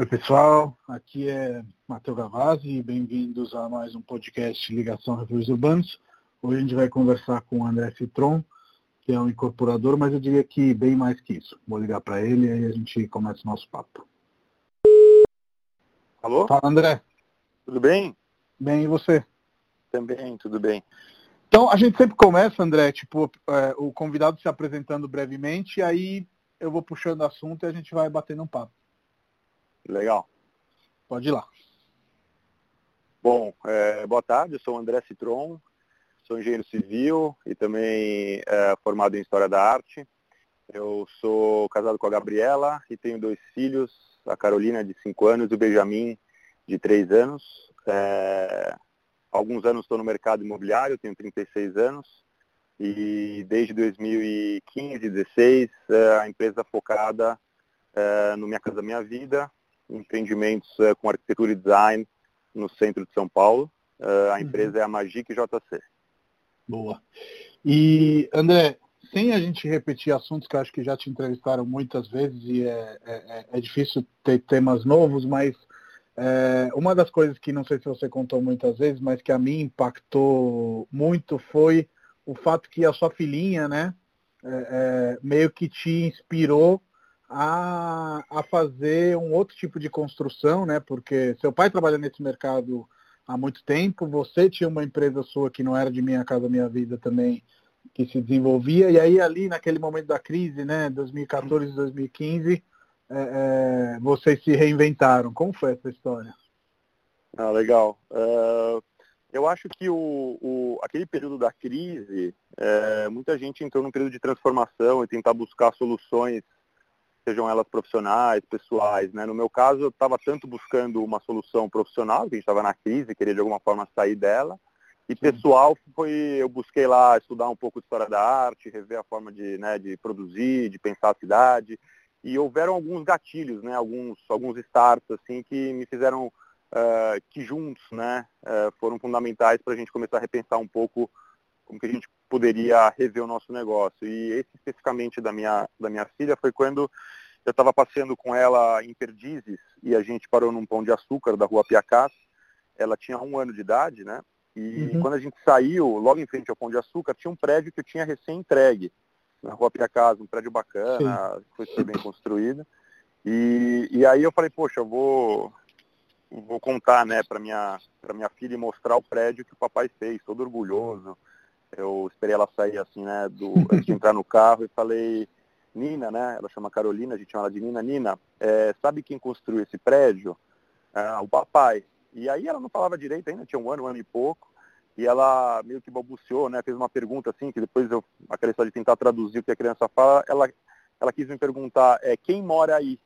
Oi pessoal, aqui é Matheus Gavazzi e bem-vindos a mais um podcast Ligação Refúgios Urbanos. Hoje a gente vai conversar com o André Citron, que é um incorporador, mas eu diria que bem mais que isso. Vou ligar para ele e aí a gente começa o nosso papo. Alô? Fala André. Tudo bem? Bem, e você? Também, tudo bem. Então, a gente sempre começa, André, tipo, é, o convidado se apresentando brevemente, e aí eu vou puxando assunto e a gente vai batendo um papo. Legal. Pode ir lá. Bom, é, boa tarde, eu sou o André Citron, sou engenheiro civil e também é, formado em História da Arte. Eu sou casado com a Gabriela e tenho dois filhos, a Carolina de 5 anos e o Benjamin de 3 anos. É, alguns anos estou no mercado imobiliário, tenho 36 anos e desde 2015, 2016 é, a empresa focada é, no Minha Casa Minha Vida, empreendimentos é, com arquitetura e design no centro de São Paulo. É, a uhum. empresa uhum. é a Magic JC. Boa. E, André, sem a gente repetir assuntos que acho que já te entrevistaram muitas vezes e é, é, é, é difícil ter temas novos, mas é, uma das coisas que não sei se você contou muitas vezes, mas que a mim impactou muito foi o fato que a sua filhinha, né, meio que te inspirou a, a fazer um outro tipo de construção, né? Porque seu pai trabalha nesse mercado há muito tempo, você tinha uma empresa sua que não era de Minha Casa Minha Vida também, que se desenvolvia, e aí ali naquele momento da crise, né, 2014 2015, é, é, vocês se reinventaram. Como foi essa história? Ah, legal. Uh, eu acho que o, o, aquele período da crise, é, muita gente entrou num período de transformação e tentar buscar soluções sejam elas profissionais, pessoais. Né? No meu caso, eu estava tanto buscando uma solução profissional, que a gente estava na crise, queria de alguma forma sair dela, e pessoal foi, eu busquei lá estudar um pouco de história da arte, rever a forma de, né, de produzir, de pensar a cidade, e houveram alguns gatilhos, né, alguns, alguns starts assim que me fizeram uh, que juntos, né, uh, foram fundamentais para a gente começar a repensar um pouco como que a gente poderia rever o nosso negócio. E esse especificamente da minha, da minha filha foi quando eu estava passeando com ela em Perdizes e a gente parou num pão de açúcar da rua Piacás. Ela tinha um ano de idade, né? E uhum. quando a gente saiu, logo em frente ao pão de açúcar, tinha um prédio que eu tinha recém-entregue na rua Piacás, um prédio bacana, Sim. foi super bem construído. E, e aí eu falei, poxa, eu vou, vou contar né, para minha, minha filha e mostrar o prédio que o papai fez, todo orgulhoso eu esperei ela sair assim, né, do, antes de entrar no carro e falei, Nina, né, ela chama Carolina, a gente chama ela de Nina, Nina, é, sabe quem construiu esse prédio? Ah, o papai. E aí ela não falava direito ainda, tinha um ano, um ano e pouco, e ela meio que balbuciou, né, fez uma pergunta assim, que depois eu, aquela história de tentar traduzir o que a criança fala, ela, ela quis me perguntar, é, quem mora aí?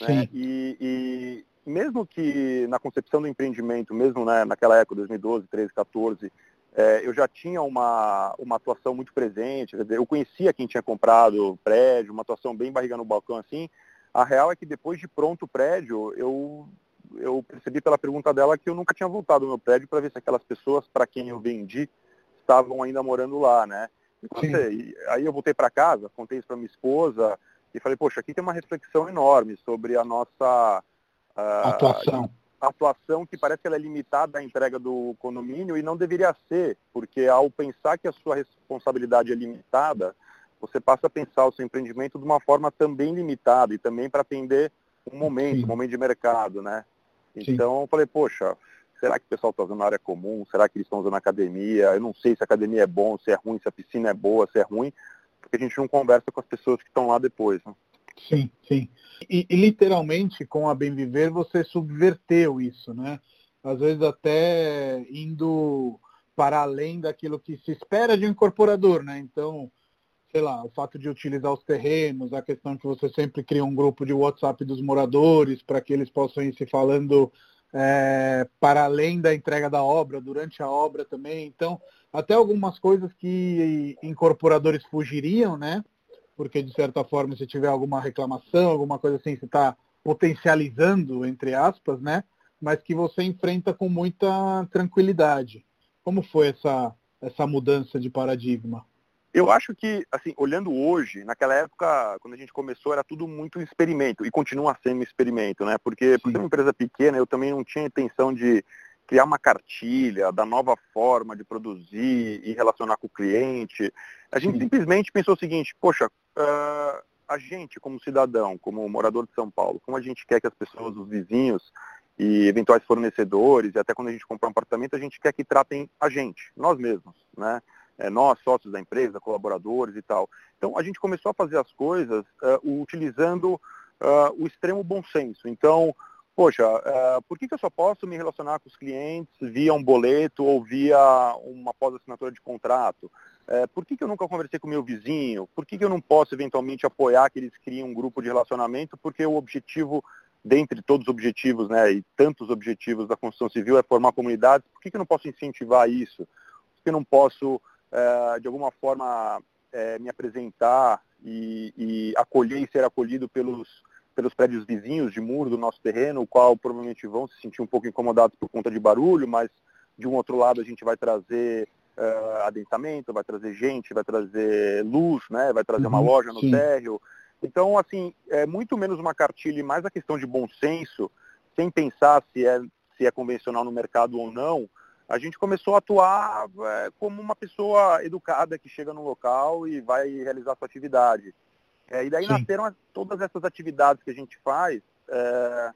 Né? E, e, mesmo que na concepção do empreendimento, mesmo né, naquela época, 2012, 13, 14, é, eu já tinha uma, uma atuação muito presente, eu conhecia quem tinha comprado o prédio, uma atuação bem barriga no balcão assim. A real é que depois de pronto o prédio, eu, eu percebi pela pergunta dela que eu nunca tinha voltado no meu prédio para ver se aquelas pessoas para quem eu vendi estavam ainda morando lá, né? E, aí eu voltei para casa, contei isso para minha esposa e falei, poxa, aqui tem uma reflexão enorme sobre a nossa uh, atuação atuação que parece que ela é limitada à entrega do condomínio e não deveria ser, porque ao pensar que a sua responsabilidade é limitada, você passa a pensar o seu empreendimento de uma forma também limitada e também para atender um momento, Sim. um momento de mercado, né? Então eu falei, poxa, será que o pessoal está usando na área comum? Será que eles estão usando academia? Eu não sei se a academia é bom, se é ruim, se a piscina é boa, se é ruim, porque a gente não conversa com as pessoas que estão lá depois. Né? Sim, sim. E, e, literalmente com a Bem Viver você subverteu isso, né? Às vezes até indo para além daquilo que se espera de um incorporador, né? Então, sei lá, o fato de utilizar os terrenos, a questão que você sempre cria um grupo de WhatsApp dos moradores para que eles possam ir se falando é, para além da entrega da obra, durante a obra também. Então, até algumas coisas que incorporadores fugiriam, né? Porque de certa forma se tiver alguma reclamação, alguma coisa assim, você está potencializando, entre aspas, né? Mas que você enfrenta com muita tranquilidade. Como foi essa, essa mudança de paradigma? Eu acho que, assim, olhando hoje, naquela época, quando a gente começou, era tudo muito experimento, e continua sendo experimento, né? Porque, por ser uma empresa pequena, eu também não tinha intenção de criar uma cartilha da nova forma de produzir e relacionar com o cliente. A gente Sim. simplesmente pensou o seguinte, poxa, uh, a gente como cidadão, como morador de São Paulo, como a gente quer que as pessoas, os vizinhos e eventuais fornecedores, e até quando a gente comprar um apartamento, a gente quer que tratem a gente, nós mesmos, né? É, nós, sócios da empresa, colaboradores e tal. Então, a gente começou a fazer as coisas uh, utilizando uh, o extremo bom senso. Então, poxa, uh, por que, que eu só posso me relacionar com os clientes via um boleto ou via uma pós-assinatura de contrato? Uh, por que, que eu nunca conversei com meu vizinho? Por que, que eu não posso eventualmente apoiar que eles criem um grupo de relacionamento? Porque o objetivo, dentre todos os objetivos, né, e tantos objetivos da construção civil é formar comunidades, por que, que eu não posso incentivar isso? Por que eu não posso, uh, de alguma forma, me apresentar e, e acolher e ser acolhido pelos pelos prédios vizinhos de muro do nosso terreno, o qual provavelmente vão se sentir um pouco incomodados por conta de barulho, mas de um outro lado a gente vai trazer uh, adensamento, vai trazer gente, vai trazer luz, né? vai trazer uhum, uma loja no sim. térreo. Então, assim, é muito menos uma cartilha e mais a questão de bom senso, sem pensar se é, se é convencional no mercado ou não, a gente começou a atuar é, como uma pessoa educada que chega no local e vai realizar sua atividade. É, e daí Sim. nasceram todas essas atividades que a gente faz, é,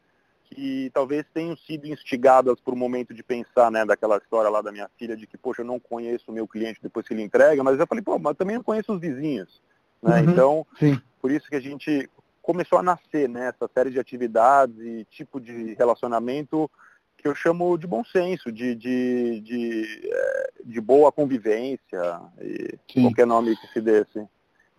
que talvez tenham sido instigadas por um momento de pensar, né, daquela história lá da minha filha, de que, poxa, eu não conheço o meu cliente depois que ele entrega, mas eu falei, pô, mas também não conheço os vizinhos. Né? Uhum. Então, Sim. por isso que a gente começou a nascer né, essa série de atividades e tipo de relacionamento que eu chamo de bom senso, de, de, de, é, de boa convivência, e qualquer nome que se desse.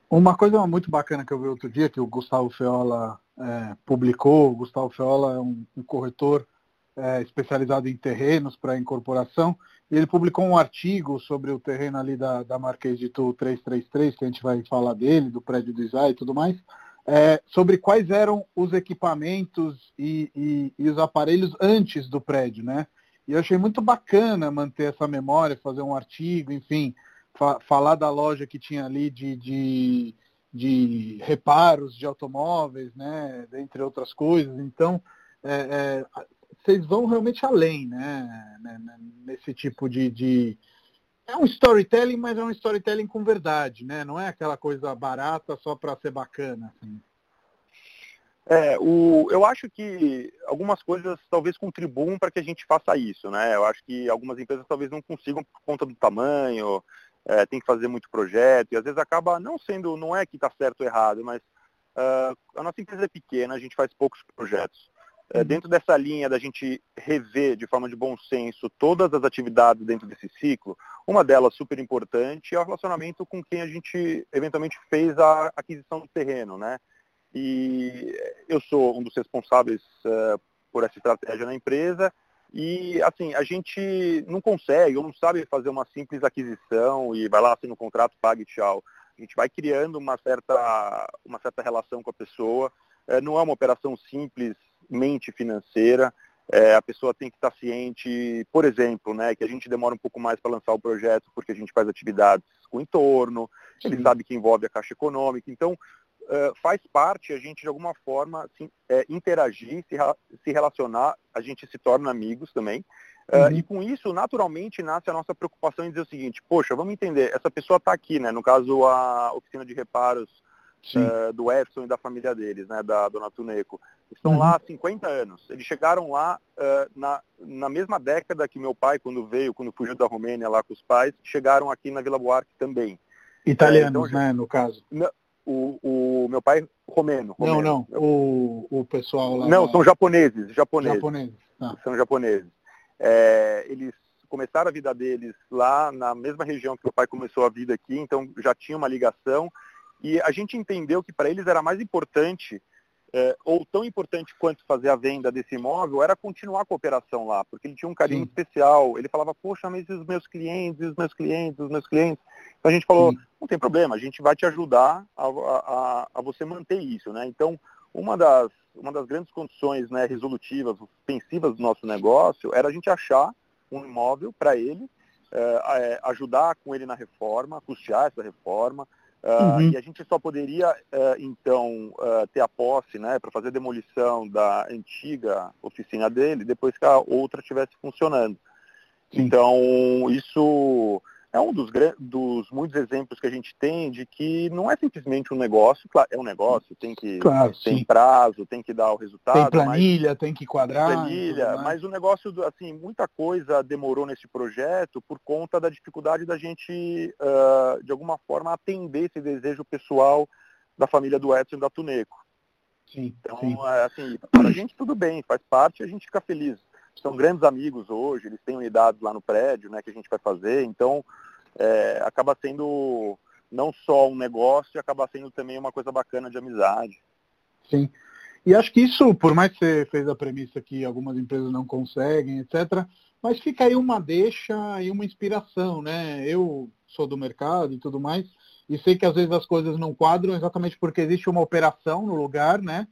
Uma coisa muito bacana que eu vi outro dia, que o Gustavo Feola é, publicou, o Gustavo Feola é um, um corretor é, especializado em terrenos para incorporação, e ele publicou um artigo sobre o terreno ali da, da Marquês de Tu 333, que a gente vai falar dele, do prédio do Isai e tudo mais, é, sobre quais eram os equipamentos e, e, e os aparelhos antes do prédio, né? E eu achei muito bacana manter essa memória, fazer um artigo, enfim, fa falar da loja que tinha ali de, de, de, reparos de automóveis, né, entre outras coisas. Então, é, é, vocês vão realmente além, né, né, né, nesse tipo de, de, É um storytelling, mas é um storytelling com verdade, né? Não é aquela coisa barata só para ser bacana. Assim. É, o, eu acho que algumas coisas talvez contribuam para que a gente faça isso, né? Eu acho que algumas empresas talvez não consigam por conta do tamanho, é, tem que fazer muito projeto, e às vezes acaba não sendo, não é que está certo ou errado, mas uh, a nossa empresa é pequena, a gente faz poucos projetos. É, dentro dessa linha da gente rever de forma de bom senso todas as atividades dentro desse ciclo, uma delas super importante é o relacionamento com quem a gente eventualmente fez a aquisição do terreno, né? E eu sou um dos responsáveis uh, por essa estratégia na empresa e, assim, a gente não consegue ou não sabe fazer uma simples aquisição e vai lá, assina o contrato, pague e tchau. A gente vai criando uma certa, uma certa relação com a pessoa. É, não é uma operação simplesmente financeira. É, a pessoa tem que estar ciente, por exemplo, né, que a gente demora um pouco mais para lançar o projeto porque a gente faz atividades com o entorno, Sim. ele sabe que envolve a caixa econômica. Então, uh, faz parte a gente, de alguma forma, assim, é, interagir, se, se relacionar, a gente se torna amigos também. Uh, uhum. E com isso, naturalmente, nasce a nossa preocupação em dizer o seguinte, poxa, vamos entender, essa pessoa está aqui, né? No caso, a oficina de reparos uh, do Edson e da família deles, né? Da dona Tuneco. Estão uhum. lá há 50 anos. Eles chegaram lá na, na mesma década que meu pai, quando veio, quando fugiu da Romênia lá com os pais, chegaram aqui na Vila Buarque também. Italianos, então, né, no caso o, o meu pai romeno. romeno. Não, não, o, o pessoal lá. Não, da... são japoneses, japoneses. japoneses. Ah. São japoneses. É, eles começaram a vida deles lá na mesma região que meu pai começou a vida aqui, então já tinha uma ligação. E a gente entendeu que para eles era mais importante é, ou tão importante quanto fazer a venda desse imóvel era continuar a cooperação lá, porque ele tinha um carinho Sim. especial. Ele falava, poxa, mas e os meus clientes, os meus clientes, os meus clientes. Então a gente falou, Sim. não tem problema, a gente vai te ajudar a, a, a, você manter isso. Né? Então, uma das, uma das grandes condições né, resolutivas, ofensivas do nosso negócio era a gente achar um imóvel para ele é, ajudar com ele na reforma, custear essa reforma, Uh, uhum. E a gente só poderia, uh, então, uh, ter a posse né, para fazer demolição da antiga oficina dele depois que a outra estivesse funcionando. Sim. Então, isso é um dos, dos, muitos exemplos que a gente tem de que não é simplesmente um negócio, claro, é um negócio, tem que claro, tem prazo, tem que dar o resultado. Tem planilha, mas, tem que quadrar. Tem planilha, mas o negócio, assim, muita coisa demorou nesse projeto por conta da dificuldade da gente, uh, de alguma forma, atender esse desejo pessoal da família do Edson e da Tuneco. Sim, então, sim. É, assim, para a gente tudo bem, faz parte, a gente fica feliz são grandes amigos hoje, eles têm unidades lá no prédio, né, que a gente vai fazer, então é, acaba sendo não só um negócio, acaba sendo também uma coisa bacana de amizade. Sim. E acho que isso, por mais que você fez a premissa que algumas empresas não conseguem, etc., mas fica aí uma deixa e uma inspiração, né? Eu sou do mercado e tudo mais, e sei que às vezes as coisas não quadram exatamente porque existe uma operação no lugar, né?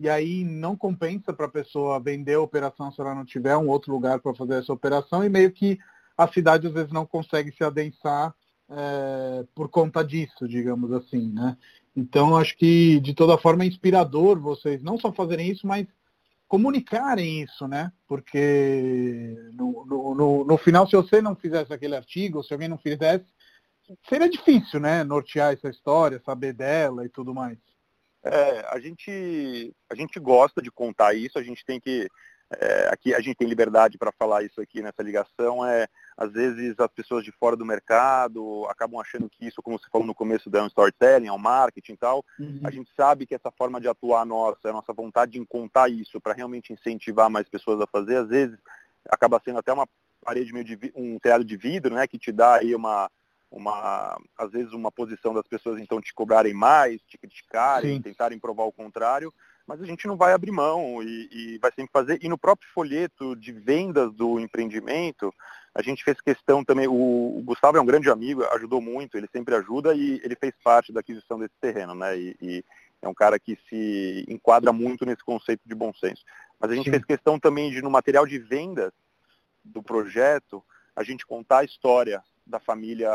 e aí não compensa para a pessoa vender a operação se ela não tiver um outro lugar para fazer essa operação e meio que a cidade às vezes não consegue se adensar é, por conta disso, digamos assim, né? Então acho que de toda forma é inspirador vocês não só fazerem isso, mas comunicarem isso, né? Porque no, no, no, no final, se você não fizesse aquele artigo, se alguém não fizesse, seria difícil, né? Nortear essa história, saber dela e tudo mais. É, a gente a gente gosta de contar isso, a gente tem que é, aqui a gente tem liberdade para falar isso aqui nessa ligação é às vezes as pessoas de fora do mercado acabam achando que isso, como você falou no começo, é um storytelling, é um marketing e tal. Uhum. A gente sabe que essa forma de atuar nossa, a nossa vontade de contar isso para realmente incentivar mais pessoas a fazer, às vezes acaba sendo até uma parede meio de um telhado de vidro, né, que te dá aí uma uma, às vezes uma posição das pessoas então te cobrarem mais, te criticarem, Sim. tentarem provar o contrário, mas a gente não vai abrir mão e, e, vai sempre fazer. E no próprio folheto de vendas do empreendimento, a gente fez questão também, o, Gustavo é um grande amigo, ajudou muito, ele sempre ajuda e ele fez parte da aquisição desse terreno, né? E, e é um cara que se enquadra muito nesse conceito de bom senso. Mas a gente Sim. fez questão também de, no material de vendas do projeto, a gente contar a história da família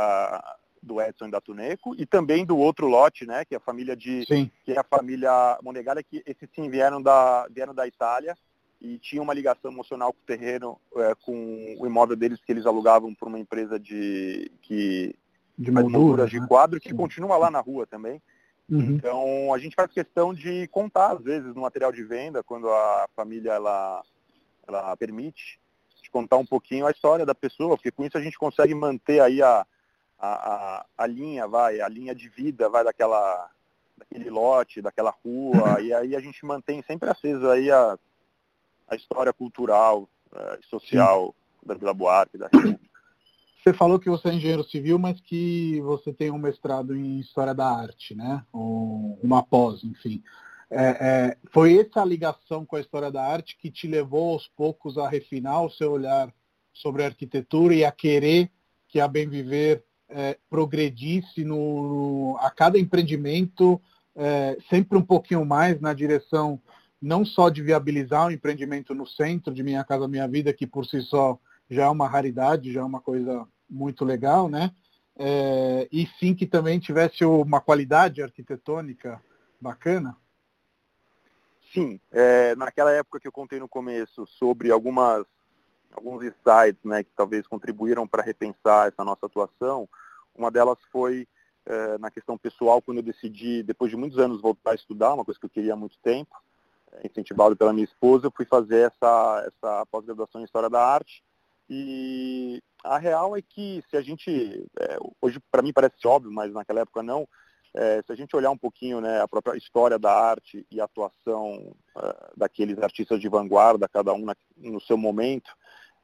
do Edson e da Tuneco e também do outro lote, né, que é a família de sim. que é a família Monegalha, que esses sim vieram da vieram da Itália e tinham uma ligação emocional com o terreno, é, com o imóvel deles que eles alugavam por uma empresa de que de molduras de né? quadro que sim. continua lá na rua também. Uhum. Então a gente faz questão de contar às vezes no material de venda quando a família ela ela permite contar um pouquinho a história da pessoa, porque com isso a gente consegue manter aí a, a, a, a linha, vai, a linha de vida, vai, daquela, daquele lote, daquela rua, e aí a gente mantém sempre acesa aí a, a história cultural uh, e social Sim. da Vila Buarque, da República. Você falou que você é engenheiro civil, mas que você tem um mestrado em História da Arte, né? Ou uma pós, enfim. É, é, foi essa ligação com a história da arte que te levou aos poucos a refinar o seu olhar sobre a arquitetura e a querer que a Bem Viver é, progredisse no, a cada empreendimento é, sempre um pouquinho mais na direção não só de viabilizar o empreendimento no centro de Minha Casa Minha Vida, que por si só já é uma raridade, já é uma coisa muito legal, né? É, e sim que também tivesse uma qualidade arquitetônica bacana. Sim, é, naquela época que eu contei no começo sobre algumas, alguns insights né, que talvez contribuíram para repensar essa nossa atuação, uma delas foi é, na questão pessoal, quando eu decidi, depois de muitos anos, voltar a estudar, uma coisa que eu queria há muito tempo, é, incentivado pela minha esposa, eu fui fazer essa, essa pós-graduação em História da Arte. E a real é que se a gente, é, hoje para mim parece óbvio, mas naquela época não, se a gente olhar um pouquinho né, a própria história da arte e a atuação daqueles artistas de vanguarda, cada um na, no seu momento,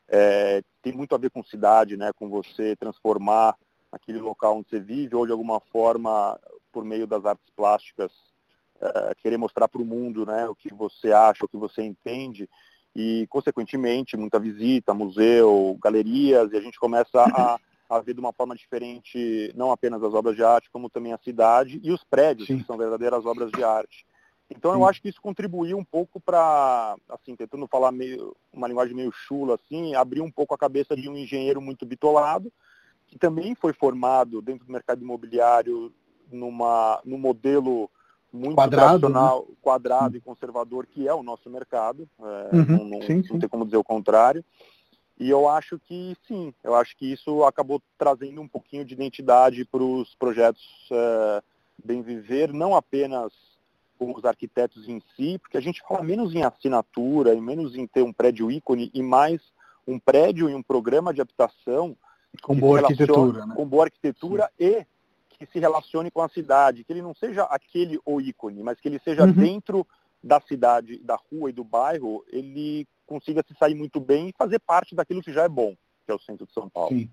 é, tem muito a ver com cidade, né, com você transformar aquele local onde você vive ou de alguma forma, por meio das artes plásticas, uh, querer mostrar para o mundo né, o que você acha, o que você entende e, consequentemente, muita visita, museu, galerias, e a gente começa a a ver de uma forma diferente não apenas as obras de arte, como também a cidade e os prédios, Sim. que são verdadeiras obras de arte. Então eu acho que isso contribuiu um pouco para, assim, tentando falar meio, uma linguagem meio chula, assim, abrir um pouco a cabeça de um engenheiro muito bitolado, que também foi formado dentro do mercado imobiliário numa, num modelo muito quadrado, tradicional, né? quadrado e conservador, que é o nosso mercado. É, uhum, não, não, sim, sim. não tem como dizer o contrário. E eu acho que sim, eu acho que isso acabou trazendo um pouquinho de identidade para os projetos é, Bem Viver, não apenas com os arquitetos em si, porque a gente fala menos em assinatura e menos em ter um prédio ícone e mais um prédio e um programa de habitação com boa arquitetura, né? com boa arquitetura sim. e que se relacione com a cidade, que ele não seja aquele o ícone, mas que ele seja uhum. dentro da cidade, da rua e do bairro, ele consiga se sair muito bem e fazer parte daquilo que já é bom, que é o centro de São Paulo. Sim.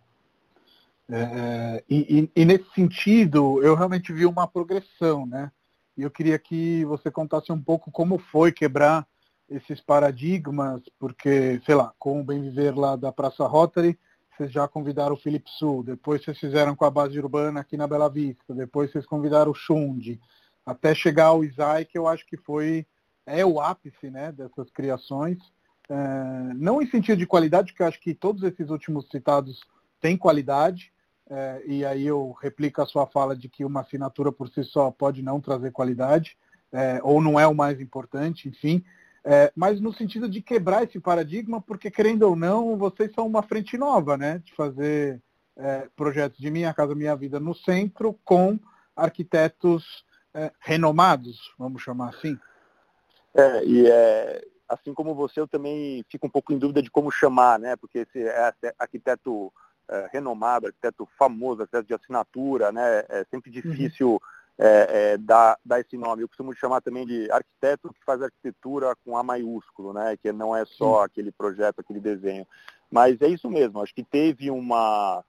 É, é e, e, e, nesse sentido, eu realmente vi uma progressão, né? E eu queria que você contasse um pouco como foi quebrar esses paradigmas, porque, sei lá, com o Bem Viver lá da Praça Rotary, vocês já convidaram o Felipe Sul, depois vocês fizeram com a base urbana aqui na Bela Vista, depois vocês convidaram o Xund, até chegar ao Isai, que eu acho que foi, é o ápice né, dessas criações. É, não em sentido de qualidade, porque eu acho que todos esses últimos citados têm qualidade, é, e aí eu replico a sua fala de que uma assinatura por si só pode não trazer qualidade, é, ou não é o mais importante, enfim. É, mas no sentido de quebrar esse paradigma, porque querendo ou não, vocês são uma frente nova, né? De fazer é, projetos de Minha Casa Minha Vida no centro com arquitetos é, renomados, vamos chamar assim. É, e é, assim como você, eu também fico um pouco em dúvida de como chamar, né? Porque esse arquiteto é, renomado, arquiteto famoso, arquiteto de assinatura, né? É sempre uhum. difícil é, dar, dar esse nome. Eu costumo chamar também de arquiteto que faz arquitetura com A maiúsculo, né? Que não é só aquele projeto, aquele desenho. Mas é isso mesmo, acho que teve uma,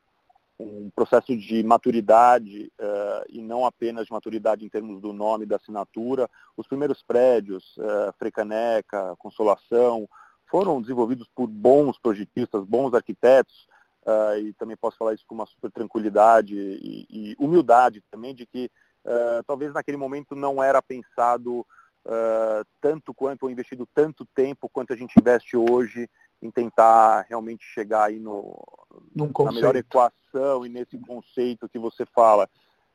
um processo de maturidade uh, e não apenas de maturidade em termos do nome da assinatura. Os primeiros prédios, uh, Frecaneca, Consolação, foram desenvolvidos por bons projetistas, bons arquitetos, uh, e também posso falar isso com uma super tranquilidade e, e humildade também de que uh, talvez naquele momento não era pensado uh, tanto quanto, ou investido tanto tempo quanto a gente investe hoje em tentar realmente chegar aí no, na melhor equação e nesse conceito que você fala.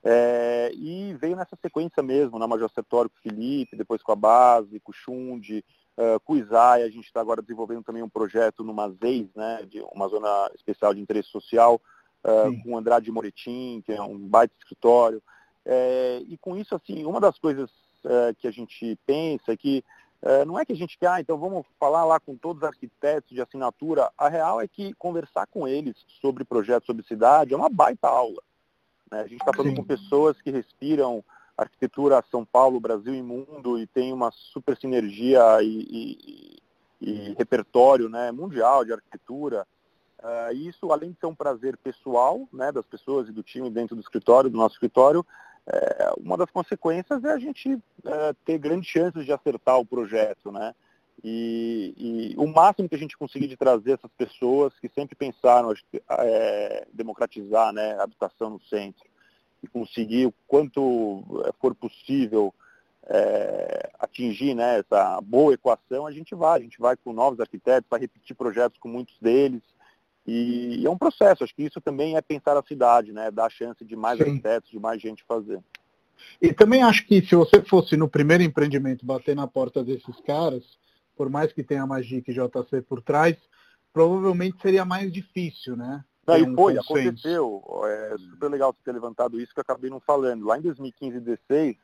É, e veio nessa sequência mesmo, na Major Sertório com o Felipe, depois com a Base, com o Xund, Uh, com o ISAI, a gente está agora desenvolvendo também um projeto numa ZEIS, né, de uma zona especial de interesse social, uh, com o Andrade Moretim, que é um baita escritório. É, e com isso, assim, uma das coisas que a gente pensa é que não é que a gente quer, ah, então vamos falar lá com todos os arquitetos de assinatura. A real é que conversar com eles sobre projetos, sobre cidade, é uma baita aula. Né? A gente está falando Sim. com pessoas que respiram arquitetura São Paulo, Brasil e mundo e tem uma super sinergia e, e, e repertório né, mundial de arquitetura. Uh, isso, além de ser um prazer pessoal né, das pessoas e do time dentro do escritório, do nosso escritório, é, uma das consequências é a gente é, ter grandes chances de acertar o projeto. Né? E, e, o máximo que a gente conseguir de trazer essas pessoas que sempre pensaram é, democratizar né, a habitação no centro, e conseguir o quanto eh, for possível é, atingir né, essa boa equação, a gente vai. A gente vai com novos arquitetos, vai repetir projetos com muitos deles. E, e é um processo, acho que isso também é pensar a cidade, né? Dar a chance de mais Sim. arquitetos, de mais gente fazer. E também acho que se você fosse no primeiro empreendimento bater na porta desses caras, por mais que tenha a Magic e JC por trás, provavelmente seria mais difícil, né? Não, e foi, aconteceu. É super legal você ter levantado isso que eu acabei não falando. Lá em 2015 e 2016,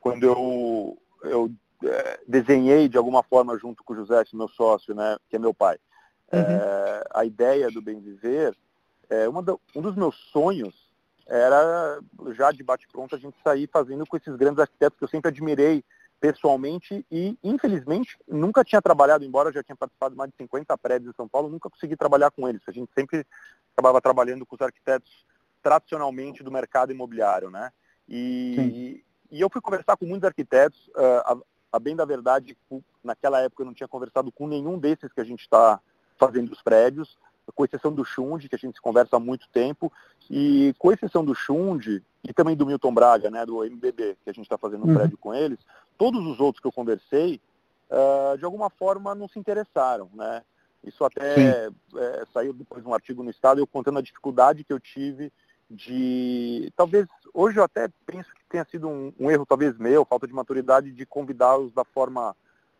quando eu, eu é, desenhei de alguma forma junto com o José, meu sócio, né, que é meu pai, uhum. é, a ideia do Bem Viver, é, uma do, um dos meus sonhos era já de bate-pronto a gente sair fazendo com esses grandes arquitetos que eu sempre admirei pessoalmente e, infelizmente, nunca tinha trabalhado, embora eu já tinha participado de mais de 50 prédios em São Paulo, nunca consegui trabalhar com eles. A gente sempre acabava trabalhando com os arquitetos tradicionalmente do mercado imobiliário, né? E, e eu fui conversar com muitos arquitetos, uh, a, a, bem da verdade, naquela época eu não tinha conversado com nenhum desses que a gente está fazendo os prédios, com exceção do Xund, que a gente se conversa há muito tempo, e com exceção do Xund e também do Milton Braga, né, do MBB, que a gente está fazendo um uhum. prédio com eles, todos os outros que eu conversei, uh, de alguma forma não se interessaram, né? Isso até é, saiu depois de um artigo no Estado, eu contando a dificuldade que eu tive de, talvez, hoje eu até penso que tenha sido um, um erro talvez meu, falta de maturidade de convidá-los da forma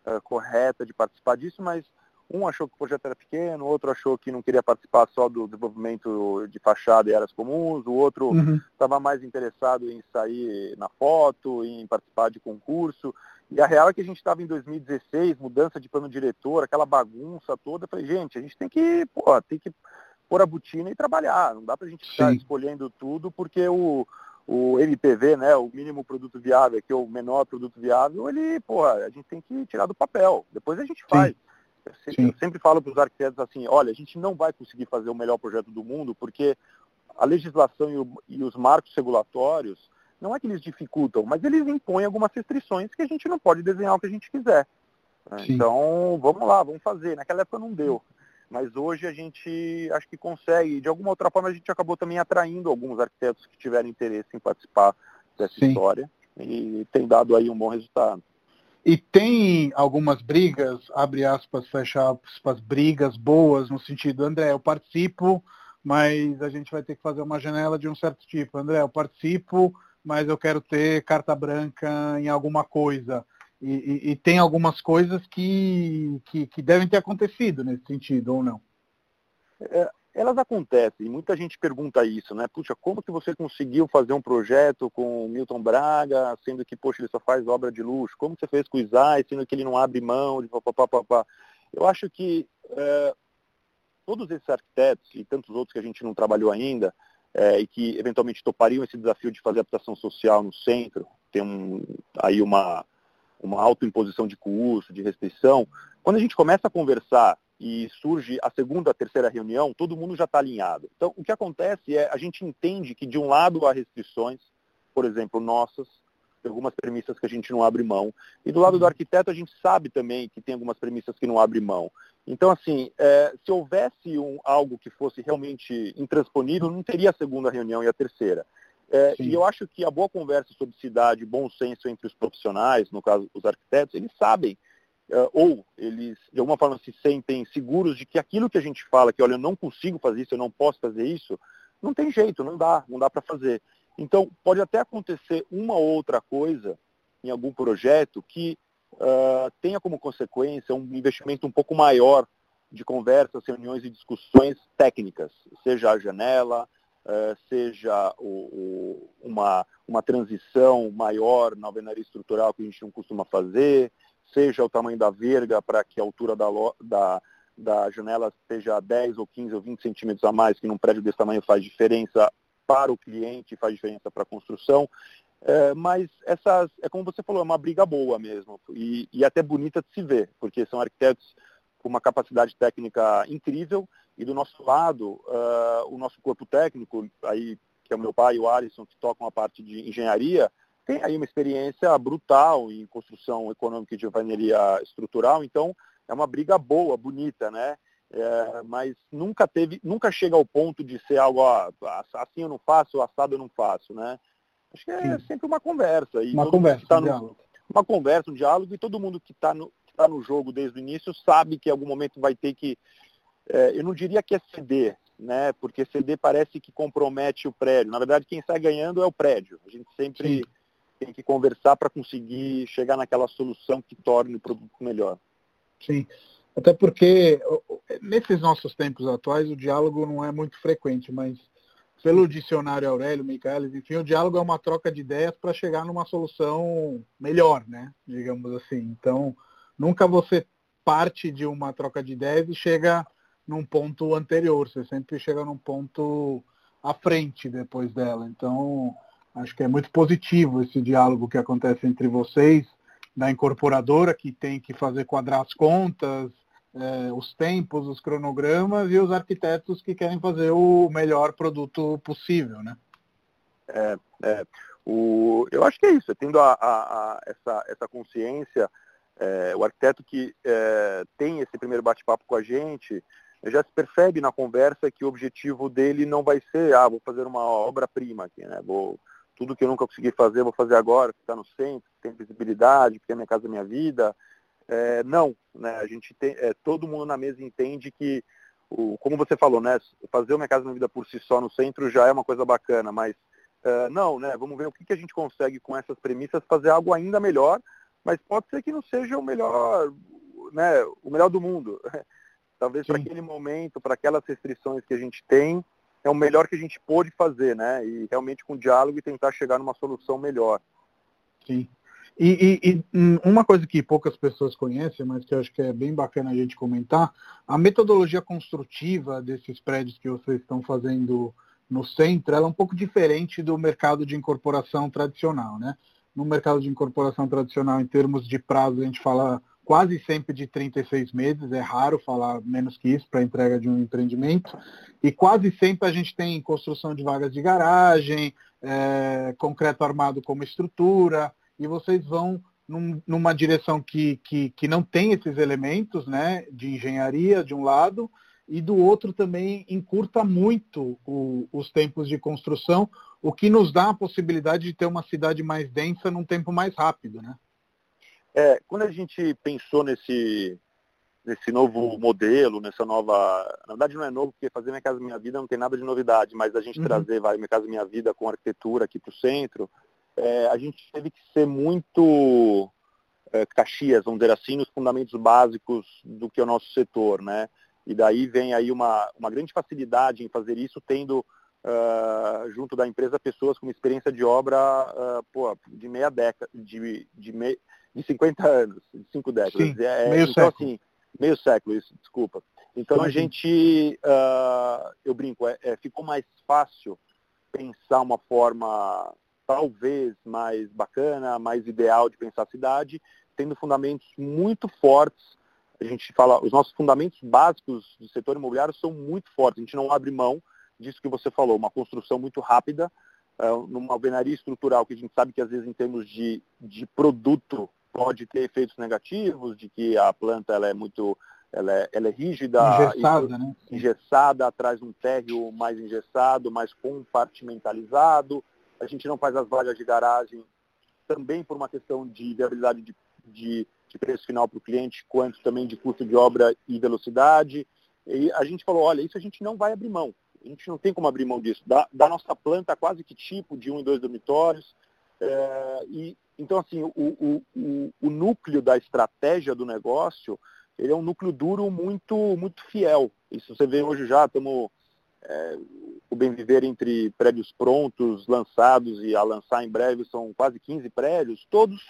uh, correta de participar disso, mas um achou que o projeto era pequeno, o outro achou que não queria participar só do desenvolvimento de fachada e áreas comuns, o outro estava uhum. mais interessado em sair na foto, em participar de concurso. E a real é que a gente estava em 2016, mudança de plano diretor, aquela bagunça toda. Eu falei, gente, a gente tem que, pô, tem que pôr a botina e trabalhar. Não dá para a gente ficar Sim. escolhendo tudo, porque o, o MPV, né, o mínimo produto viável, que é o menor produto viável, ele, porra, a gente tem que tirar do papel. Depois a gente faz. Sim. Sempre, eu sempre falo para os arquitetos assim, olha, a gente não vai conseguir fazer o melhor projeto do mundo porque a legislação e, o, e os marcos regulatórios não é que eles dificultam, mas eles impõem algumas restrições que a gente não pode desenhar o que a gente quiser. Né? Então, vamos lá, vamos fazer. Naquela época não deu. Mas hoje a gente acho que consegue. De alguma outra forma, a gente acabou também atraindo alguns arquitetos que tiveram interesse em participar dessa Sim. história e tem dado aí um bom resultado. E tem algumas brigas, abre aspas, fecha aspas, brigas boas, no sentido, André, eu participo, mas a gente vai ter que fazer uma janela de um certo tipo. André, eu participo, mas eu quero ter carta branca em alguma coisa. E, e, e tem algumas coisas que, que, que, devem ter acontecido nesse sentido, ou não? É, elas acontecem, muita gente pergunta isso, né? Puxa, como que você conseguiu fazer um projeto com o Milton Braga, sendo que, poxa, ele só faz obra de luxo? Como você fez com o Isai, sendo que ele não abre mão de? Eu acho que é, todos esses arquitetos e tantos outros que a gente não trabalhou ainda, é, e que eventualmente topariam esse desafio de fazer habitação social no centro, tem um, aí uma, uma autoimposição de custo, de restrição, quando a gente começa a conversar e surge a segunda, a terceira reunião, todo mundo já está alinhado. Então, o que acontece é, a gente entende que de um lado há restrições, por exemplo, nossas, algumas premissas que a gente não abre mão. E do lado do uhum. arquiteto, a gente sabe também que tem algumas premissas que não abre mão. Então, assim, é, se houvesse um, algo que fosse realmente intransponível, não teria a segunda reunião e a terceira. É, e eu acho que a boa conversa sobre cidade, bom senso entre os profissionais, no caso os arquitetos, eles sabem ou eles de alguma forma se sentem seguros de que aquilo que a gente fala, que olha, eu não consigo fazer isso, eu não posso fazer isso, não tem jeito, não dá, não dá para fazer. Então, pode até acontecer uma ou outra coisa em algum projeto que uh, tenha como consequência um investimento um pouco maior de conversas, reuniões e discussões técnicas, seja a janela, uh, seja o, o, uma, uma transição maior na alvenaria estrutural que a gente não costuma fazer, seja o tamanho da verga para que a altura da, da, da janela seja 10 ou 15 ou 20 centímetros a mais, que num prédio desse tamanho faz diferença para o cliente, faz diferença para a construção. É, mas essas, é como você falou, é uma briga boa mesmo, e, e até bonita de se ver, porque são arquitetos com uma capacidade técnica incrível, e do nosso lado, uh, o nosso corpo técnico, aí, que é o meu pai e o Alisson, que tocam a parte de engenharia, tem aí uma experiência brutal em construção econômica e de alvenaria estrutural, então é uma briga boa, bonita, né? É, mas nunca teve, nunca chega ao ponto de ser algo, ó, assim eu não faço, assado eu não faço, né? Acho que é Sim. sempre uma conversa. E uma conversa, tá um no, Uma conversa, um diálogo, e todo mundo que está no, tá no jogo desde o início sabe que em algum momento vai ter que, é, eu não diria que é ceder, né? Porque ceder parece que compromete o prédio. Na verdade, quem sai ganhando é o prédio. A gente sempre Sim tem que conversar para conseguir chegar naquela solução que torne o produto melhor. Sim, até porque nesses nossos tempos atuais o diálogo não é muito frequente, mas pelo dicionário Aurélio, Michaelis, enfim, o diálogo é uma troca de ideias para chegar numa solução melhor, né? Digamos assim. Então, nunca você parte de uma troca de ideias e chega num ponto anterior, você sempre chega num ponto à frente depois dela. Então, Acho que é muito positivo esse diálogo que acontece entre vocês, da incorporadora, que tem que fazer quadrar as contas, é, os tempos, os cronogramas, e os arquitetos que querem fazer o melhor produto possível, né? É, é. O, eu acho que é isso, tendo a, a, a essa, essa consciência, é, o arquiteto que é, tem esse primeiro bate-papo com a gente, já se percebe na conversa que o objetivo dele não vai ser, ah, vou fazer uma obra-prima aqui, né? Vou tudo que eu nunca consegui fazer, eu vou fazer agora, que está no centro, que tem visibilidade, que tem minha casa, minha vida. É, não, né? A gente tem, é, todo mundo na mesa entende que, o, como você falou, né? Fazer uma casa, minha vida por si só no centro já é uma coisa bacana, mas é, não, né? Vamos ver o que, que a gente consegue com essas premissas fazer algo ainda melhor, mas pode ser que não seja o melhor, né? O melhor do mundo. Talvez para aquele momento, para aquelas restrições que a gente tem, é o melhor que a gente pôde fazer, né? E realmente com diálogo e tentar chegar numa solução melhor. Sim. E, e, e, hum, uma coisa que poucas pessoas conhecem, mas que eu acho que é bem bacana a gente comentar, a metodologia construtiva desses prédios que vocês estão fazendo no centro, ela é um pouco diferente do mercado de incorporação tradicional, né? No mercado de incorporação tradicional, em termos de prazo, a gente fala quase sempre de 36 meses, é raro falar menos que isso para entrega de um empreendimento, e quase sempre a gente tem construção de vagas de garagem, é, concreto armado como estrutura, e vocês vão num, numa direção que, que, que não tem esses elementos né, de engenharia, de um lado, e do outro também encurta muito o, os tempos de construção, o que nos dá a possibilidade de ter uma cidade mais densa num tempo mais rápido, né? É, quando a gente pensou nesse, nesse novo modelo, nessa nova. Na verdade não é novo, porque fazer Minha Casa Minha Vida não tem nada de novidade, mas a gente uhum. trazer vai, Minha Casa Minha Vida com arquitetura aqui para o centro, é, a gente teve que ser muito é, caxias, vamos dizer assim, nos fundamentos básicos do que é o nosso setor, né? E daí vem aí uma, uma grande facilidade em fazer isso, tendo uh, junto da empresa pessoas com experiência de obra uh, pô, de meia década, de, de, me, de 50 anos, de cinco décadas. Sim, é, meio então, século. assim, meio século, isso, desculpa. Então a gente, uh, eu brinco, é, é, ficou mais fácil pensar uma forma talvez mais bacana, mais ideal de pensar a cidade, tendo fundamentos muito fortes. A gente fala, os nossos fundamentos básicos do setor imobiliário são muito fortes. A gente não abre mão disso que você falou, uma construção muito rápida, numa alvenaria estrutural que a gente sabe que às vezes em termos de, de produto pode ter efeitos negativos, de que a planta ela é muito ela é, ela é rígida, engessada, né? engessada, atrás de um térreo mais engessado, mais compartimentalizado. A gente não faz as vagas de garagem também por uma questão de viabilidade de, de, de preço final para o cliente, quanto também de custo de obra e velocidade. E a gente falou, olha, isso a gente não vai abrir mão. A gente não tem como abrir mão disso. Da, da nossa planta quase que tipo de um e dois dormitórios. É, e então, assim, o, o, o, o, núcleo da estratégia do negócio, ele é um núcleo duro muito, muito fiel. Isso você vê hoje já, estamos é, o bem viver entre prédios prontos, lançados e a lançar em breve são quase 15 prédios, todos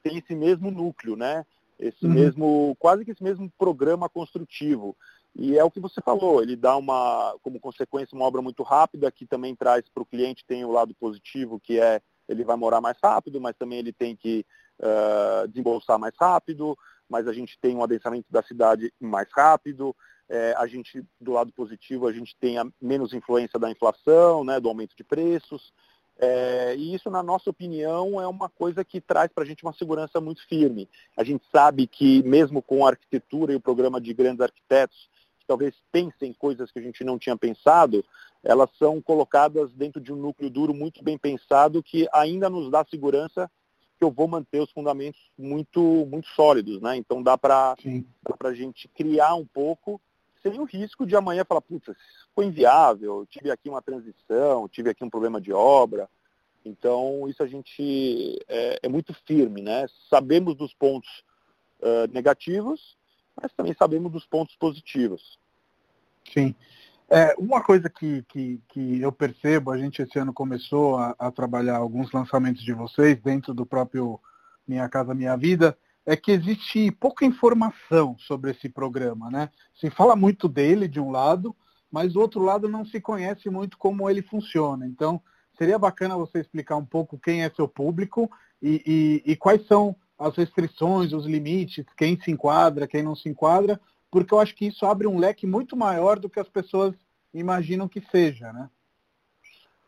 têm esse mesmo núcleo, né? Esse uhum. mesmo, quase que esse mesmo programa construtivo. E é o que você falou, ele dá uma, como consequência, uma obra muito rápida, que também traz para o cliente, tem o lado positivo, que é ele vai morar mais rápido, mas também ele tem que uh, desembolsar mais rápido, mas a gente tem um adensamento da cidade mais rápido, é, a gente, do lado positivo, a gente tem a menos influência da inflação, né, do aumento de preços, é, e isso, na nossa opinião, é uma coisa que traz para a gente uma segurança muito firme. A gente sabe que, mesmo com a arquitetura e o programa de grandes arquitetos, talvez pensem coisas que a gente não tinha pensado, elas são colocadas dentro de um núcleo duro muito bem pensado que ainda nos dá segurança que eu vou manter os fundamentos muito, muito sólidos, né? Então dá para a gente criar um pouco sem o risco de amanhã falar, putz, foi inviável, tive aqui uma transição, tive aqui um problema de obra. Então isso a gente é, é muito firme, né? Sabemos dos pontos uh, negativos, mas também sabemos dos pontos positivos. Sim. É, uma coisa que, que, que, eu percebo, a gente esse ano começou a, a, trabalhar alguns lançamentos de vocês dentro do próprio Minha Casa Minha Vida, é que existe pouca informação sobre esse programa, né? Se fala muito dele de um lado, mas do outro lado não se conhece muito como ele funciona. Então, seria bacana você explicar um pouco quem é seu público e, e, e quais são as restrições, os limites, quem se enquadra, quem não se enquadra, porque eu acho que isso abre um leque muito maior do que as pessoas imaginam que seja, né?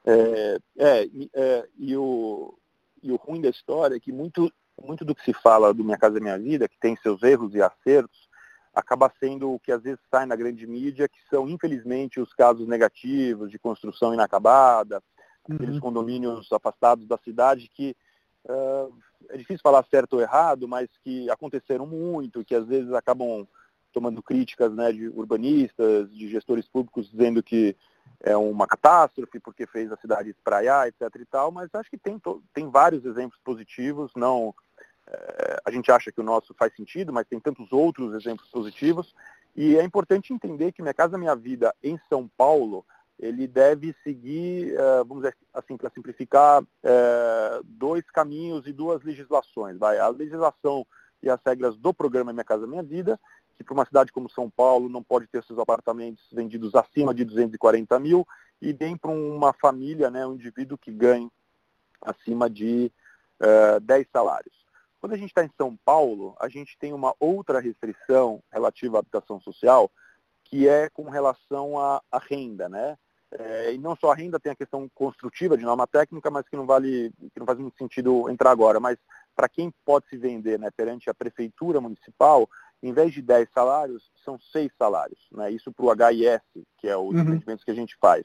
É, é, é, e, o, e o ruim da história é que muito, muito do que se fala do Minha Casa Minha Vida, que tem seus erros e acertos, acaba sendo o que às vezes sai na grande mídia, que são, infelizmente, os casos negativos de construção inacabada, aqueles uhum. condomínios afastados da cidade que uh, é difícil falar certo ou errado, mas que aconteceram muito, que às vezes acabam tomando críticas né, de urbanistas, de gestores públicos dizendo que é uma catástrofe porque fez a cidade espraiar, etc. e tal, mas acho que tem, tem vários exemplos positivos, não é, a gente acha que o nosso faz sentido, mas tem tantos outros exemplos positivos. E é importante entender que Minha Casa Minha Vida em São Paulo, ele deve seguir, é, vamos dizer assim, para simplificar, é, dois caminhos e duas legislações. Vai. A legislação e as regras do programa Minha Casa Minha Vida, que para uma cidade como São Paulo não pode ter seus apartamentos vendidos acima de 240 mil, e bem para uma família, né, um indivíduo que ganhe acima de uh, 10 salários. Quando a gente está em São Paulo, a gente tem uma outra restrição relativa à habitação social, que é com relação à, à renda, né? É, e não só a renda, tem a questão construtiva de norma técnica, mas que não vale, que não faz muito sentido entrar agora. Mas para quem pode se vender né, perante a prefeitura municipal, em vez de 10 salários, são 6 salários. Né? Isso para o HIS, que é o uhum. empreendimentos que a gente faz.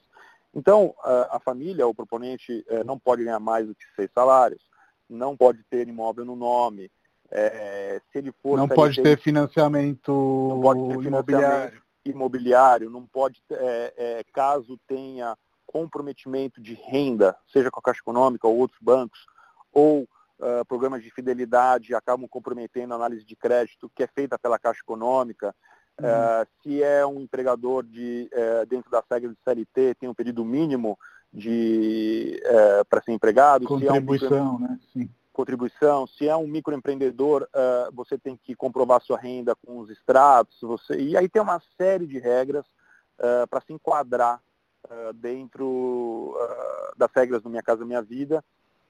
Então, a, família, o proponente, é, não pode ganhar mais do que 6 salários não pode ter imóvel no nome. É, se ele for não pode ter financiamento não pode ter imobiliário. imobiliário, não pode é, é, caso tenha comprometimento de renda, seja com a Caixa Econômica ou outros bancos, ou uh, programas de fidelidade acabam comprometendo a análise de crédito que é feita pela Caixa Econômica. Uhum. Uh, se é um empregador de, uh, dentro das regras de CLT, tem um período mínimo de é, para ser empregado. Contribuição, se é um né? Sim. Contribuição. Se é um microempreendedor, uh, você tem que comprovar sua renda com os extratos. Você... E aí tem uma série de regras uh, para se enquadrar uh, dentro das regras do Minha Casa Minha Vida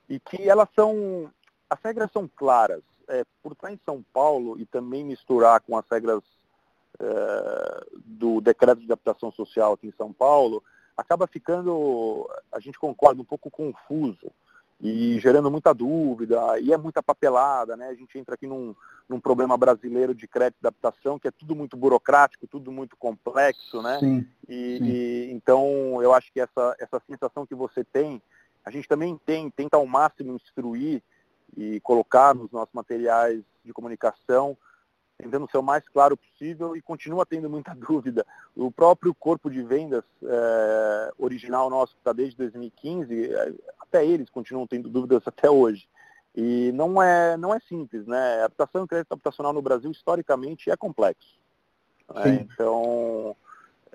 e que elas são, as regras são claras. É, por estar em São Paulo e também misturar com as regras do decreto de adaptação social aqui em São Paulo, acaba ficando, a gente concorda, um pouco confuso e gerando muita dúvida, e é muita papelada, né? A gente entra aqui num, num problema brasileiro de crédito de adaptação, que é tudo muito burocrático, tudo muito complexo, né? Sim, e, sim. e, então eu acho que essa, essa sensação que você tem, a gente também tem, tenta ao máximo instruir e colocar nos nossos materiais de comunicação tentando ser o mais claro possível e continua tendo muita dúvida. O próprio corpo de vendas é, original nosso, que está desde 2015, é, até eles continuam tendo dúvidas até hoje. E não é, não é simples, né? A habitação e crédito habitacional no Brasil, historicamente, é complexo. Né? Então,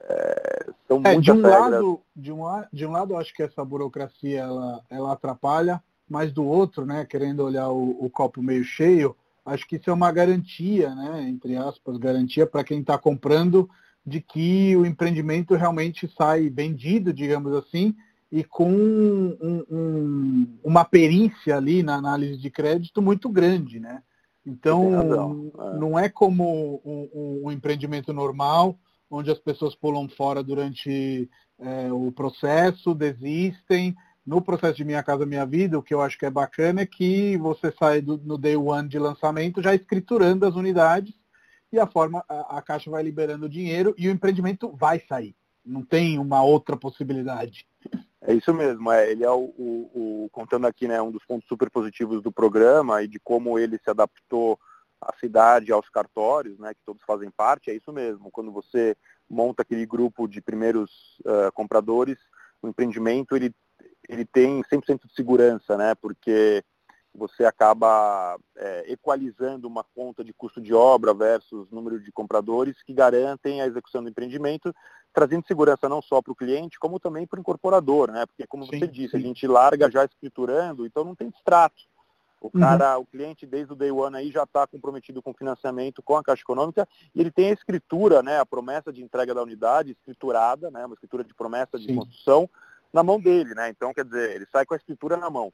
é, são é, de um lado de um, de um lado, acho que essa burocracia ela, ela atrapalha, mas do outro, né, querendo olhar o, o copo meio cheio, acho que isso é uma garantia, né, entre aspas, garantia para quem está comprando de que o empreendimento realmente sai vendido, digamos assim, e com um, um, uma perícia ali na análise de crédito muito grande, né? Então, é. não é como um, um, empreendimento normal, onde as pessoas pulam fora durante é, o processo, desistem, no processo de Minha Casa Minha Vida, o que eu acho que é bacana é que você sai do, no day one de lançamento já escriturando as unidades e a forma a, a Caixa vai liberando o dinheiro e o empreendimento vai sair. Não tem uma outra possibilidade. É isso mesmo, é, ele é o, o, o, contando aqui, né, um dos pontos super positivos do programa e de como ele se adaptou à cidade, aos cartórios, né, que todos fazem parte, é isso mesmo. Quando você monta aquele grupo de primeiros uh, compradores, o empreendimento ele ele tem 100% de segurança, né? Porque você acaba é, equalizando uma conta de custo de obra versus número de compradores que garantem a execução do empreendimento, trazendo segurança não só para o cliente, como também para o incorporador, né? Porque, como sim, você disse, sim. a gente larga já escriturando, então não tem distrato. O cara, uhum. o cliente desde o day one aí já está comprometido com financiamento com a Caixa Econômica e ele tem a escritura, né, a promessa de entrega da unidade escriturada, né, uma escritura de promessa de Sim. construção na mão dele, né? Então, quer dizer, ele sai com a escritura na mão.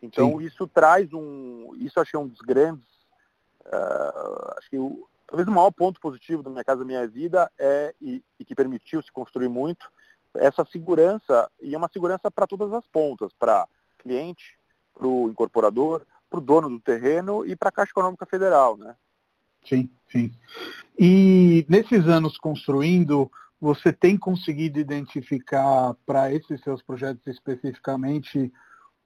Então, Sim. isso traz um. Isso achei um dos grandes. Uh, acho que o, talvez o maior ponto positivo da Minha Casa Minha Vida é, e, e que permitiu se construir muito, essa segurança, e é uma segurança para todas as pontas, para cliente, para o incorporador, para o dono do terreno e para a Caixa Econômica Federal, né? Sim, sim. E nesses anos construindo, você tem conseguido identificar para esses seus projetos especificamente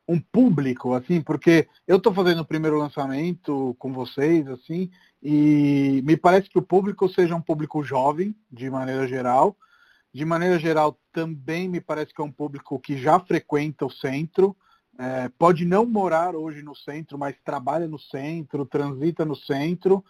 um público, assim, porque eu estou fazendo o primeiro lançamento com vocês, assim, e me parece que o público seja um público jovem, de maneira geral. De maneira geral, também me parece que é um público que já frequenta o centro, é, pode não morar hoje no centro, mas trabalha no centro, transita no centro.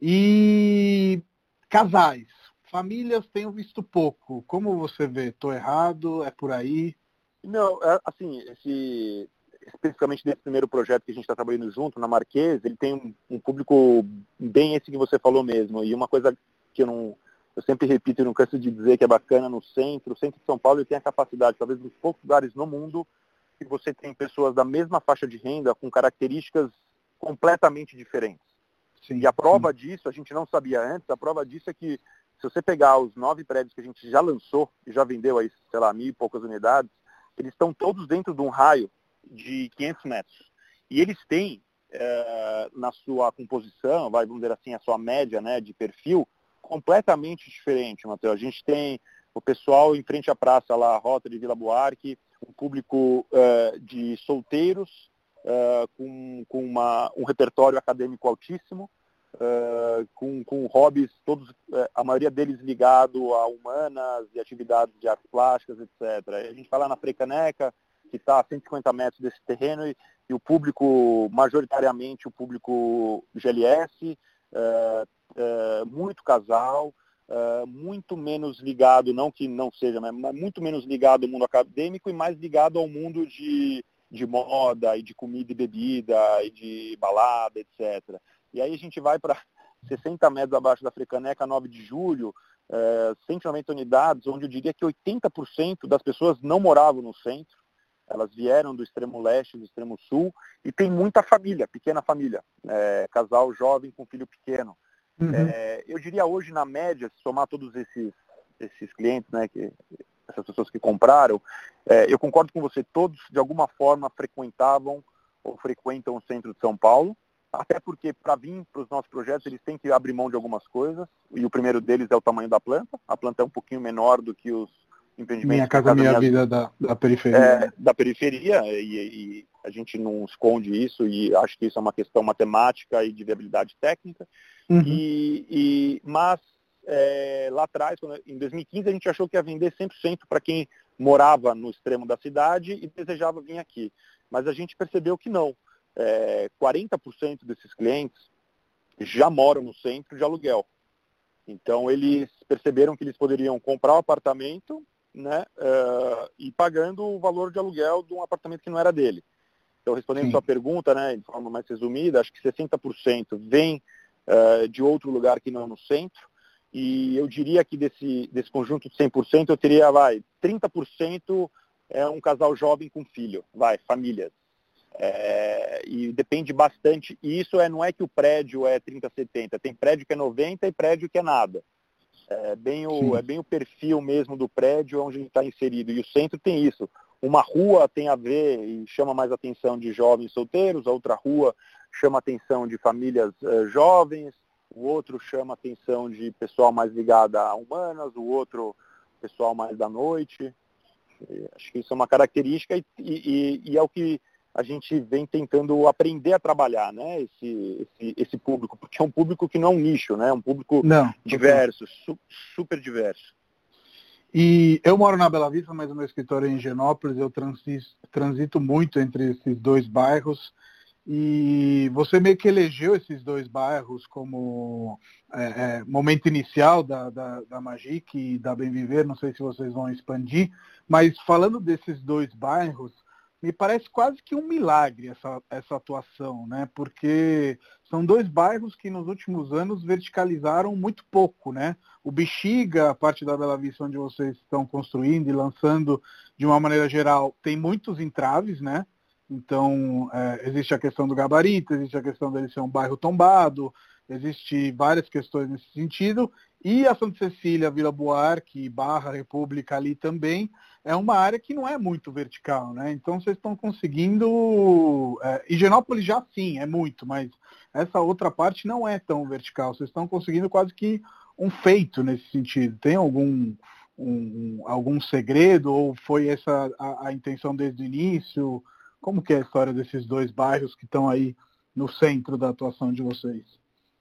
E casais, famílias tenho visto pouco. Como você vê? Estou errado? É por aí? Não, é, assim, esse, especificamente desse primeiro projeto que a gente está trabalhando junto, na Marquês, ele tem um, um, público bem esse que você falou mesmo. E uma coisa que eu não. Eu sempre repito e não canso de dizer que é bacana no centro, o centro de São Paulo tem a capacidade, talvez dos poucos lugares no mundo, que você tem pessoas da mesma faixa de renda com características completamente diferentes. Sim, e a prova sim. disso, a gente não sabia antes, a prova disso é que se você pegar os nove prédios que a gente já lançou e já vendeu aí, sei lá, mil e poucas unidades, eles estão todos dentro de um raio de 500 metros. E eles têm, é, na sua composição, vai, vamos dizer assim, a sua média né, de perfil, completamente diferente, Matheus. A gente tem o pessoal em frente à praça lá, a Rota de Vila Buarque, um público uh, de solteiros, uh, com, com uma, um repertório acadêmico altíssimo, uh, com, com hobbies, todos, a maioria deles ligado a humanas e atividades de artes plásticas, etc. A gente fala na Frecaneca, que está a 150 metros desse terreno e, e, o público, majoritariamente o público GLS, muito casal, é, muito menos ligado, não que não seja, mas muito menos ligado ao mundo acadêmico e mais ligado ao mundo de, de moda e de comida e bebida e de balada, etc. E aí a gente vai para 60 metros abaixo da Frecaneca, 9 de julho, é, 190 unidades, onde eu diria que 80% das pessoas não moravam no centro, elas vieram do extremo leste, do extremo sul, e tem muita família, pequena família, é, casal jovem com filho pequeno. Uhum. É, eu diria hoje, na média, se somar todos esses, esses clientes, né, que, essas pessoas que compraram, é, eu concordo com você, todos de alguma forma frequentavam ou frequentam o centro de São Paulo, até porque para vir para os nossos projetos eles têm que abrir mão de algumas coisas, e o primeiro deles é o tamanho da planta. A planta é um pouquinho menor do que os empreendimento. Minha casa, minha, minha vida da, da periferia. É, da periferia, e, e, a gente não esconde isso, e acho que isso é uma questão matemática e de viabilidade técnica. Uhum. E, e, mas é, lá atrás, em 2015, a gente achou que ia vender 100% para quem morava no extremo da cidade e desejava vir aqui. Mas a gente percebeu que não. É, 40% desses clientes já moram no centro de aluguel. Então eles perceberam que eles poderiam comprar o um apartamento né, uh, e pagando o valor de aluguel de um apartamento que não era dele. Então, respondendo a sua pergunta, né, de forma mais resumida, acho que 60% vem uh, de outro lugar que não no centro, e eu diria que desse, desse conjunto de 100%, eu teria, vai, 30% é um casal jovem com filho, vai, famílias. É, e depende bastante, e isso é, não é que o prédio é 30, 70, tem prédio que é 90 e prédio que é nada. É bem, o, é bem o perfil mesmo do prédio onde ele está inserido. E o centro tem isso. Uma rua tem a ver e chama mais atenção de jovens solteiros, a outra rua chama atenção de famílias uh, jovens, o outro chama atenção de pessoal mais ligado a humanas, o outro pessoal mais da noite. E acho que isso é uma característica e, e, e é o que a gente vem tentando aprender a trabalhar, né? Esse, esse, esse, público, porque é um público que não é um nicho, né? É um público não, diverso, su, super diverso. E eu moro na Bela Vista, mas o meu escritório é em Genópolis, eu transito, transito muito entre esses dois bairros. E você meio que elegeu esses dois bairros como é, é, momento inicial da, da, da Magic e da Bem Viver, não sei se vocês vão expandir, mas falando desses dois bairros, me parece quase que um milagre essa, essa atuação, né? Porque são dois bairros que nos últimos anos verticalizaram muito pouco, né? O Bexiga, a parte da Bela Vista onde vocês estão construindo e lançando de uma maneira geral, tem muitos entraves, né? Então, é, existe a questão do gabarito, existe a questão dele ser um bairro tombado, existe várias questões nesse sentido, e a Santa Cecília, Vila Buarque, Barra, República ali também, é uma área que não é muito vertical, né? Então vocês estão conseguindo. É, Higienópolis já sim, é muito, mas essa outra parte não é tão vertical. Vocês estão conseguindo quase que um feito nesse sentido. Tem algum um, algum segredo ou foi essa a, a, intenção desde o início? Como que é a história desses dois bairros que estão aí no centro da atuação de vocês?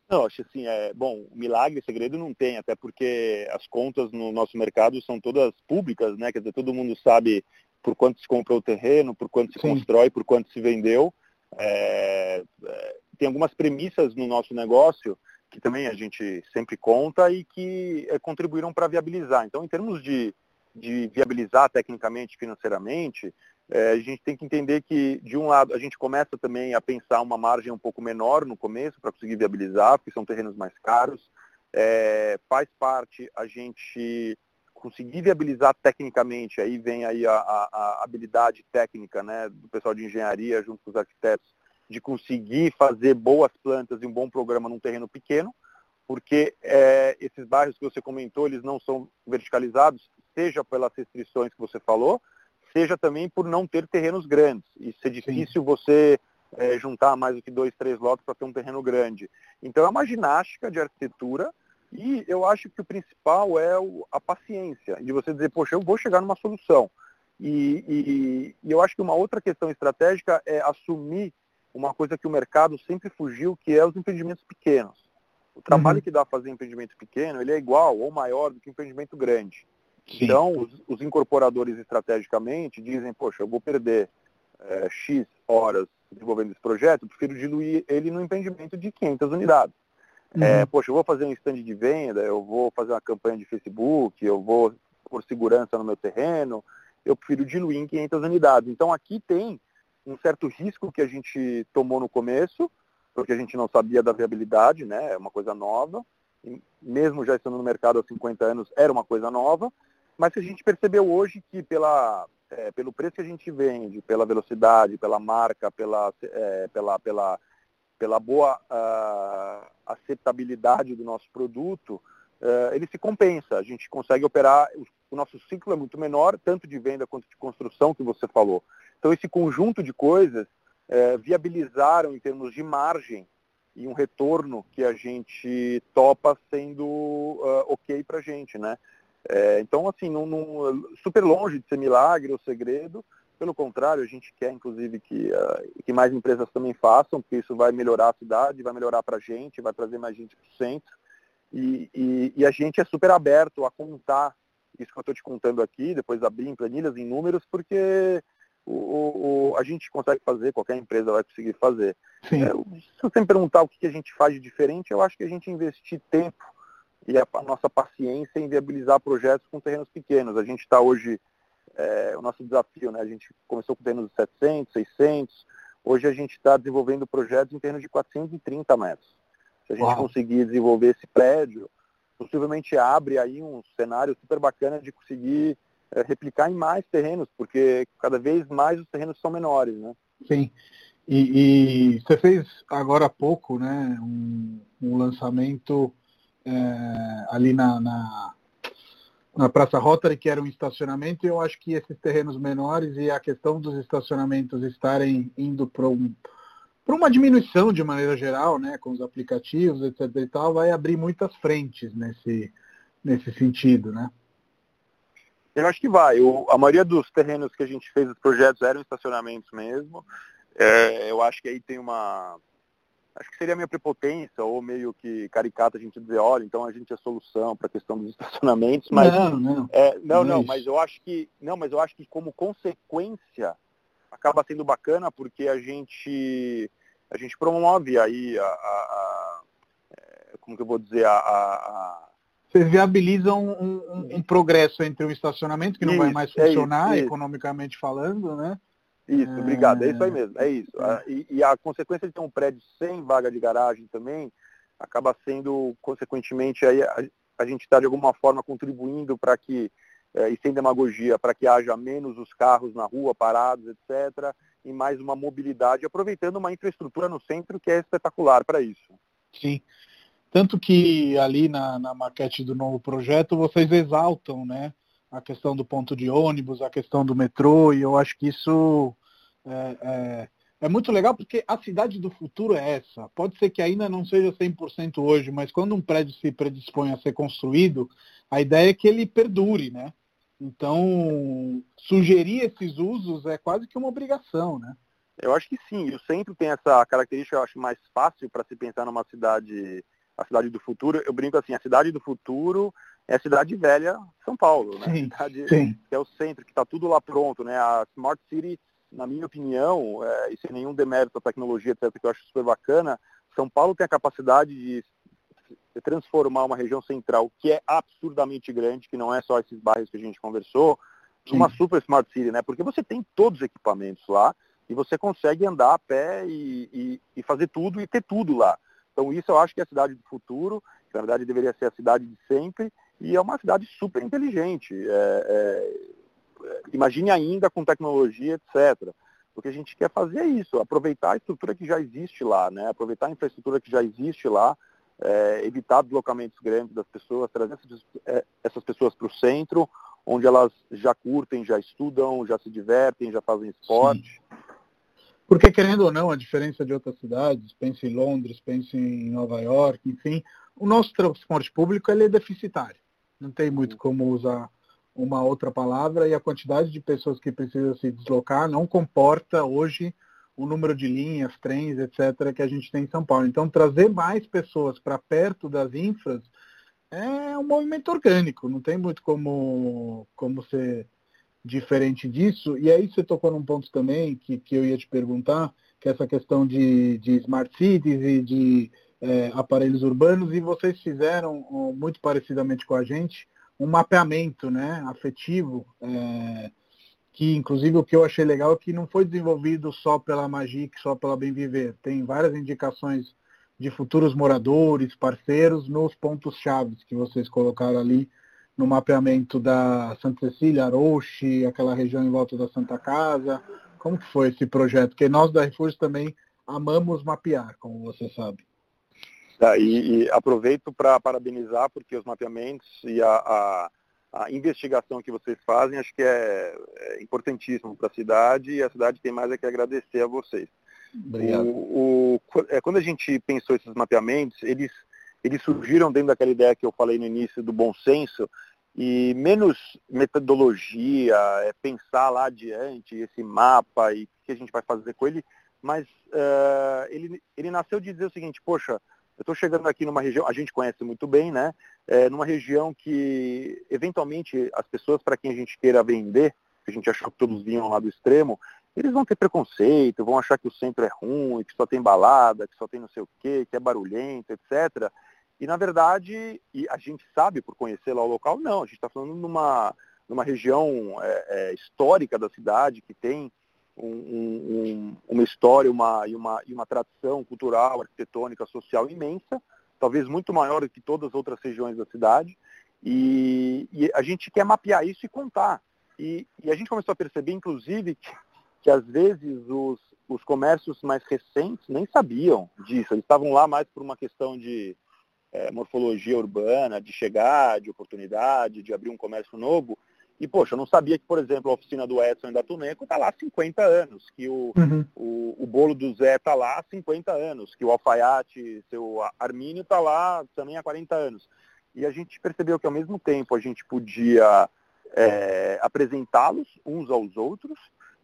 Não, acho assim, é, bom, milagre, segredo não tem, até porque as contas no nosso mercado são todas públicas, né? Quer dizer, todo mundo sabe por quanto se comprou o terreno, por quanto se Sim. constrói, por quanto se vendeu. É, é, tem algumas premissas no nosso negócio que também a gente sempre conta e que é, contribuíram para viabilizar. Então, em termos de, de viabilizar tecnicamente, financeiramente, é, a gente tem que entender que, de um lado, a gente começa também a pensar uma margem um pouco menor no começo para conseguir viabilizar, porque são terrenos mais caros. É, faz parte a gente conseguir viabilizar tecnicamente, aí vem aí a, a, a, habilidade técnica né, do pessoal de engenharia junto com os arquitetos, de conseguir fazer boas plantas e um bom programa num terreno pequeno, porque é, esses bairros que você comentou, eles não são verticalizados, seja pelas restrições que você falou, seja também por não ter terrenos grandes. Isso é difícil Sim. você é, juntar mais do que dois, três lotes para ter um terreno grande. Então é uma ginástica de arquitetura e eu acho que o principal é a paciência, de você dizer, poxa, eu vou chegar numa solução. E, e, e, eu acho que uma outra questão estratégica é assumir uma coisa que o mercado sempre fugiu, que é os empreendimentos pequenos. O trabalho uhum. que dá fazer empreendimento pequeno, ele é igual ou maior do que empreendimento grande. Sim. Então, os, os, incorporadores estrategicamente dizem, poxa, eu vou perder é, X horas desenvolvendo esse projeto, eu prefiro diluir ele no empreendimento de 500 unidades. É, uhum. É, poxa, eu vou fazer um stand de venda, eu vou fazer uma campanha de Facebook, eu vou por segurança no meu terreno, eu prefiro diluir em 500 unidades. Então aqui tem um certo risco que a gente tomou no começo, porque a gente não sabia da viabilidade, né? É uma coisa nova. E mesmo já estando no mercado há 50 anos, era uma coisa nova, mas que a gente percebeu hoje que pela, é, pelo preço que a gente vende, pela velocidade, pela marca, pela, é, pela, pela pela boa uh, aceitabilidade do nosso produto, uh, ele se compensa. A gente consegue operar, o nosso ciclo é muito menor, tanto de venda quanto de construção que você falou. Então esse conjunto de coisas uh, viabilizaram em termos de margem e um retorno que a gente topa sendo ok para a gente, né? É, então, assim, super longe de ser milagre ou segredo, pelo contrário, a gente quer, inclusive, que, uh, que mais empresas também façam, porque isso vai melhorar a cidade, vai melhorar para a gente, vai trazer mais gente para o centro. E, e, e, a gente é super aberto a contar isso que eu estou te contando aqui, depois abrir em planilhas, em números, porque o, o, a gente consegue fazer, qualquer empresa vai conseguir fazer. É, se você me perguntar o que a gente faz de diferente, eu acho que a gente investir tempo e a, a nossa paciência em viabilizar projetos com terrenos pequenos. A gente está hoje é, o nosso desafio. Né? A gente começou com terrenos de 700, 600, hoje a gente está desenvolvendo projetos em termos de 430 metros. Se a gente Uau. conseguir desenvolver esse prédio, possivelmente abre aí um cenário super bacana de conseguir é, replicar em mais terrenos, porque cada vez mais os terrenos são menores, né? Sim. E, e você fez agora há pouco, né, um, um lançamento é, ali na, na, na Praça Rotary, que era um estacionamento, e eu acho que esses terrenos menores e a questão dos estacionamentos estarem indo para um, uma diminuição de maneira geral, né, com os aplicativos, etc. e tal, vai abrir muitas frentes nesse, nesse sentido, né? Eu acho que vai. O, a maioria dos terrenos que a gente fez, os projetos, eram estacionamentos mesmo. É, eu acho que aí tem uma, acho que seria meio prepotência ou meio que caricata a gente dizer, olha, então a gente é solução para a questão dos estacionamentos, mas não, não, é, não, não, mas eu acho que não, mas eu acho que como consequência acaba sendo bacana porque a gente a gente promove aí a, a, a é, como que eu vou dizer a, a vocês viabilizam um, um, um, progresso entre o estacionamento, que não isso, vai mais funcionar, é isso, economicamente falando, né? Isso, obrigado. É isso aí mesmo. É isso. Ah, e, e, a consequência de ter um prédio sem vaga de garagem também acaba sendo, consequentemente, aí a, a gente está de alguma forma contribuindo para que, é, e sem demagogia, para que haja menos os carros na rua parados, etc., e mais uma mobilidade, aproveitando uma infraestrutura no centro que é espetacular para isso. Sim. Tanto que ali na, na maquete do novo projeto vocês exaltam, né? a questão do ponto de ônibus, a questão do metrô, e eu acho que isso é, é, é muito legal porque a cidade do futuro é essa. Pode ser que ainda não seja 100% hoje, mas quando um prédio se predispõe a ser construído, a ideia é que ele perdure, né? Então, sugerir esses usos é quase que uma obrigação, né? Eu acho que sim. O centro tem essa característica, eu acho mais fácil para se pensar numa cidade, a cidade do futuro. Eu brinco assim, a cidade do futuro é a cidade velha São Paulo, né? Sim, cidade, sim. Que é o centro, que está tudo lá pronto, né? A Smart City na minha opinião, é, e sem nenhum demérito à tecnologia, etc., que eu acho super bacana, São Paulo tem a capacidade de transformar uma região central que é absurdamente grande, que não é só esses bairros que a gente conversou, numa super smart city, né? Porque você tem todos os equipamentos lá e você consegue andar a pé e, e, e fazer tudo e ter tudo lá. Então isso eu acho que é a cidade do futuro, que na verdade deveria ser a cidade de sempre, e é uma cidade super inteligente. É, é, imagine ainda com tecnologia, etc. O que a gente quer fazer é isso, aproveitar a estrutura que já existe lá, né? aproveitar a infraestrutura que já existe lá, é, evitar deslocamentos grandes das pessoas, trazer essas, pessoas para o centro, onde elas já curtem, já estudam, já se divertem, já fazem esporte. Sim. Porque, querendo ou não, a diferença de outras cidades, pense em Londres, pense em Nova York, enfim, o nosso transporte público ele é deficitário. Não tem muito como usar uma outra palavra e a quantidade de pessoas que precisam se deslocar não comporta hoje o número de linhas, trens, etc., que a gente tem em São Paulo. Então, trazer mais pessoas para perto das infras é um movimento orgânico, não tem muito como, como ser diferente disso. E aí você tocou num ponto também que, que eu ia te perguntar, que é essa questão de, de smart cities e de é, aparelhos urbanos, e vocês fizeram, muito parecidamente com a gente, um mapeamento né, afetivo, é, que inclusive o que eu achei legal é que não foi desenvolvido só pela Magic, só pela Bem Viver. Tem várias indicações de futuros moradores, parceiros, nos pontos chaves que vocês colocaram ali no mapeamento da Santa Cecília, Aroche, aquela região em volta da Santa Casa. Como que foi esse projeto? Porque nós da Refúgio também amamos mapear, como você sabe. Tá, e, e, aproveito para parabenizar, porque os mapeamentos e a, a, a, investigação que vocês fazem acho que é, é importantíssimo para a cidade e a cidade tem mais é que agradecer a vocês. Obrigado. O, o, é, quando a gente pensou esses mapeamentos, eles, eles surgiram dentro daquela ideia que eu falei no início do bom senso, e menos metodologia, é pensar lá adiante esse mapa e o que a gente vai fazer com ele, mas uh, ele, ele nasceu de dizer o seguinte, poxa, eu estou chegando aqui numa região, a gente conhece muito bem, né? É, numa região que, eventualmente, as pessoas para quem a gente queira vender, que a gente achou que todos vinham lá do extremo, eles vão ter preconceito, vão achar que o centro é ruim, que só tem balada, que só tem não sei o quê, que é barulhento, etc. E, na verdade, e a gente sabe, por conhecer lá o local, não. A gente está falando numa, numa região é, é, histórica da cidade, que tem um, um, uma história uma, e, uma, e uma tradição cultural, arquitetônica, social imensa, talvez muito maior do que todas as outras regiões da cidade. E, e a gente quer mapear isso e contar. E, e, a gente começou a perceber, inclusive, que, que às vezes os, os comércios mais recentes nem sabiam disso. Eles estavam lá mais por uma questão de é, morfologia urbana, de chegar, de oportunidade, de abrir um comércio novo. E, poxa, eu não sabia que, por exemplo, a oficina do Edson e da Tuneco está lá há 50 anos, que o, uhum. o, o, bolo do Zé está lá há 50 anos, que o alfaiate, seu Armínio está lá também há 40 anos. E a gente percebeu que, ao mesmo tempo, a gente podia é, apresentá-los uns aos outros,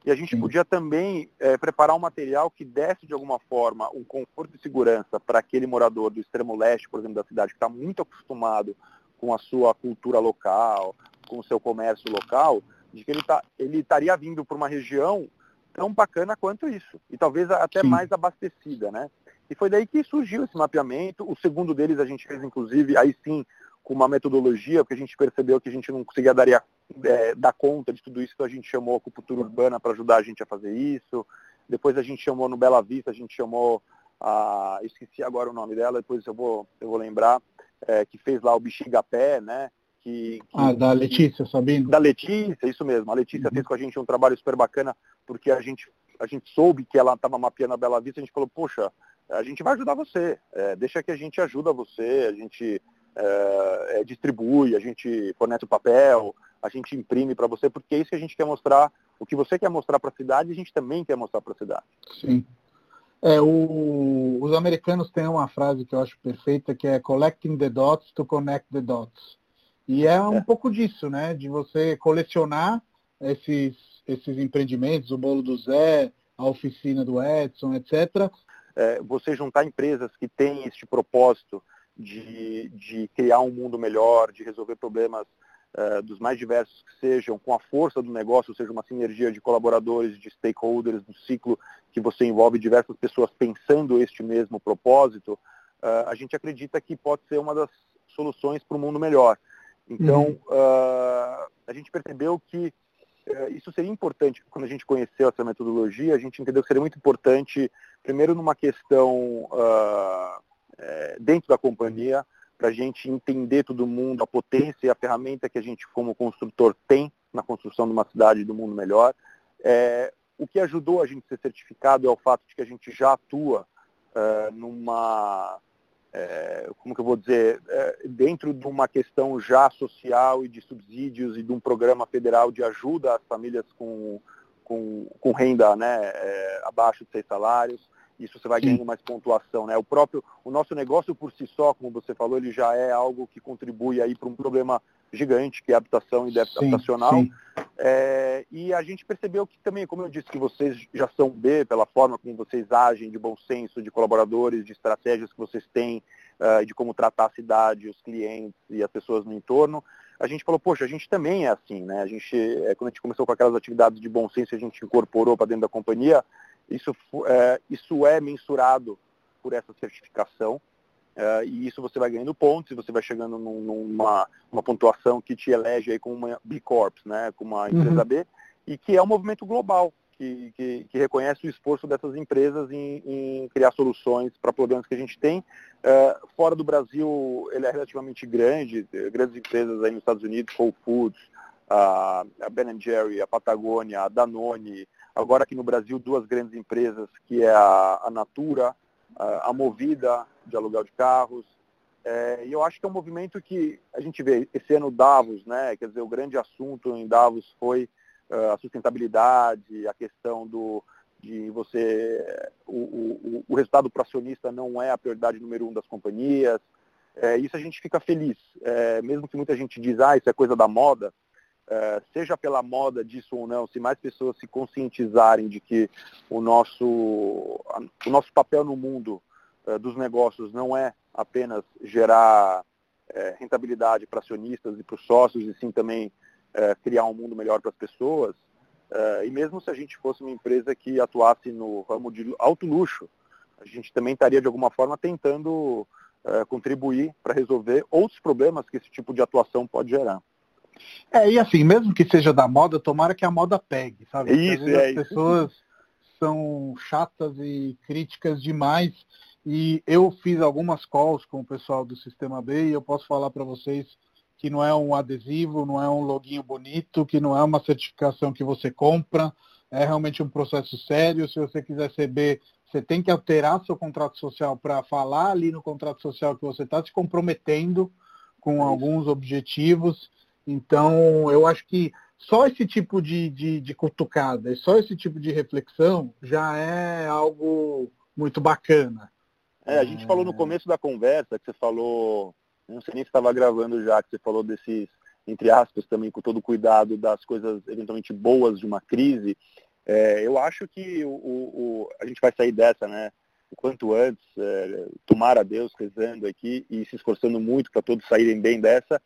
e a gente podia também é, preparar um material que desse, de alguma forma, um conforto e segurança para aquele morador do extremo leste, por exemplo, da cidade, que está muito acostumado com a sua cultura local, com o seu comércio local, de que ele tá, ele estaria vindo para uma região tão bacana quanto isso, e talvez até Sim. mais abastecida, né? E foi daí que surgiu esse mapeamento. O segundo deles a gente fez, inclusive, aí sim, com uma metodologia, porque a gente percebeu que a gente não conseguia dar, é, dar conta de tudo isso, então a gente chamou a Acupuntura Urbana para ajudar a gente a fazer isso. Depois a gente chamou no Bela Vista, a gente chamou a. esqueci agora o nome dela, depois eu vou, eu vou lembrar, é, que fez lá o Bexiga Pé, né? Que, que, ah, da Letícia Sabino? Da Letícia, isso mesmo. A Letícia uhum. fez com a gente um trabalho super bacana, porque a gente, a gente soube que ela estava mapeando a Bela Vista, a gente falou, poxa, a gente vai ajudar você, é, deixa que a gente ajuda você, a gente é, é, distribui, a gente fornece o papel, a gente imprime para você, porque é isso que a gente quer mostrar o que você quer mostrar para a cidade, a gente também quer mostrar para a cidade. Sim. É, o, os americanos têm uma frase que eu acho perfeita, que é collecting the dots to connect the dots. E é um é. pouco disso, né? De você colecionar esses, esses empreendimentos, o bolo do Zé, a oficina do Edson, etc. É, você juntar empresas que têm este propósito de, de criar um mundo melhor, de resolver problemas uh, dos mais diversos que sejam, com a força do negócio, ou seja, uma sinergia de colaboradores, de stakeholders, do ciclo que você envolve diversas pessoas pensando este mesmo propósito, uh, a gente acredita que pode ser uma das soluções para um mundo melhor. Então, uhum. uh, a gente percebeu que isso seria importante, quando a gente conheceu essa metodologia, a gente entendeu que seria muito importante, primeiro numa questão é, dentro da companhia, para a gente entender todo mundo, a potência e a ferramenta que a gente, como construtor, tem na construção de uma cidade do mundo melhor. É, o que ajudou a gente a ser certificado é o fato de que a gente já atua é, numa, é, como que eu vou dizer, é, dentro de uma questão já social e de subsídios e de um programa federal de ajuda às famílias com, com, com renda né, é, abaixo de seis salários isso você vai ganhando mais pontuação, né? O próprio, o nosso negócio por si só, como você falou, ele já é algo que contribui aí para um problema gigante, que é a habitação e déficit sim, habitacional. Sim. É, e a gente percebeu que também, como eu disse, que vocês já são B pela forma como vocês agem, de bom senso, de colaboradores, de estratégias que vocês têm, uh, de como tratar a cidade, os clientes e as pessoas no entorno. A gente falou, poxa, a gente também é assim, né? A gente, é, quando a gente começou com aquelas atividades de bom senso, a gente incorporou para dentro da companhia, isso é, isso é mensurado por essa certificação é, e isso você vai ganhando pontos e você vai chegando num, numa uma pontuação que te elege aí como uma B Corp, né, como uma empresa uhum. B, e que é um movimento global que, que, que reconhece o esforço dessas empresas em, em criar soluções para problemas que a gente tem. É, fora do Brasil, ele é relativamente grande, grandes empresas aí nos Estados Unidos, Whole Foods, a Ben Jerry, a Patagônia, a Danone, Agora aqui no Brasil, duas grandes empresas, que é a, a Natura, a, a, Movida, de aluguel de carros. É, e eu acho que é um movimento que a gente vê esse ano Davos, né? Quer dizer, o grande assunto em Davos foi uh, a sustentabilidade, a questão do, de você. O, o, o resultado para acionista não é a prioridade número um das companhias. É, isso a gente fica feliz. É, mesmo que muita gente diz, ah, isso é coisa da moda, seja pela moda disso ou não, se mais pessoas se conscientizarem de que o nosso, o nosso papel no mundo é, dos negócios não é apenas gerar é, rentabilidade para acionistas e para os sócios, e sim também criar um mundo melhor para as pessoas, e mesmo se a gente fosse uma empresa que atuasse no ramo de alto luxo, a gente também estaria de alguma forma tentando contribuir para resolver outros problemas que esse tipo de atuação pode gerar. É, e assim, mesmo que seja da moda, tomara que a moda pegue, sabe? Isso, é, as pessoas isso. são chatas e críticas demais. E eu fiz algumas calls com o pessoal do Sistema B e eu posso falar para vocês que não é um adesivo, não é um loginho bonito, que não é uma certificação que você compra, é realmente um processo sério. Se você quiser ser B, você tem que alterar seu contrato social para falar ali no contrato social que você está se comprometendo com alguns objetivos então, eu acho que só esse tipo de, de, de cutucada, só esse tipo de reflexão já é algo muito bacana. É, a gente é... falou no começo da conversa, que você falou, não sei nem se estava gravando já, que você falou desses, entre aspas, também com todo cuidado das coisas eventualmente boas de uma crise. É, eu acho que o, o, a gente vai sair dessa, né? O quanto antes, é, tomar a Deus rezando aqui e se esforçando muito para todos saírem bem dessa.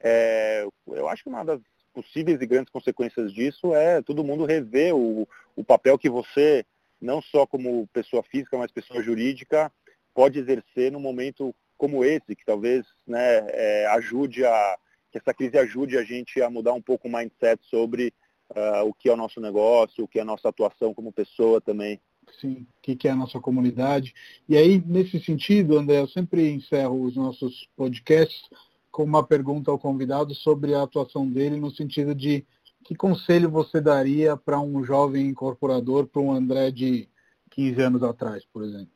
É, eu acho que uma das possíveis e grandes consequências disso é todo mundo rever o, o papel que você, não só como pessoa física, mas pessoa jurídica, pode exercer num momento como esse, que talvez né, é, ajude a que essa crise ajude a gente a mudar um pouco o mindset sobre uh, o que é o nosso negócio, o que é a nossa atuação como pessoa também. Sim, o que é a nossa comunidade. E aí, nesse sentido, André, eu sempre encerro os nossos podcasts com uma pergunta ao convidado sobre a atuação dele no sentido de que conselho você daria para um jovem incorporador, para um André de 15 anos atrás, por exemplo?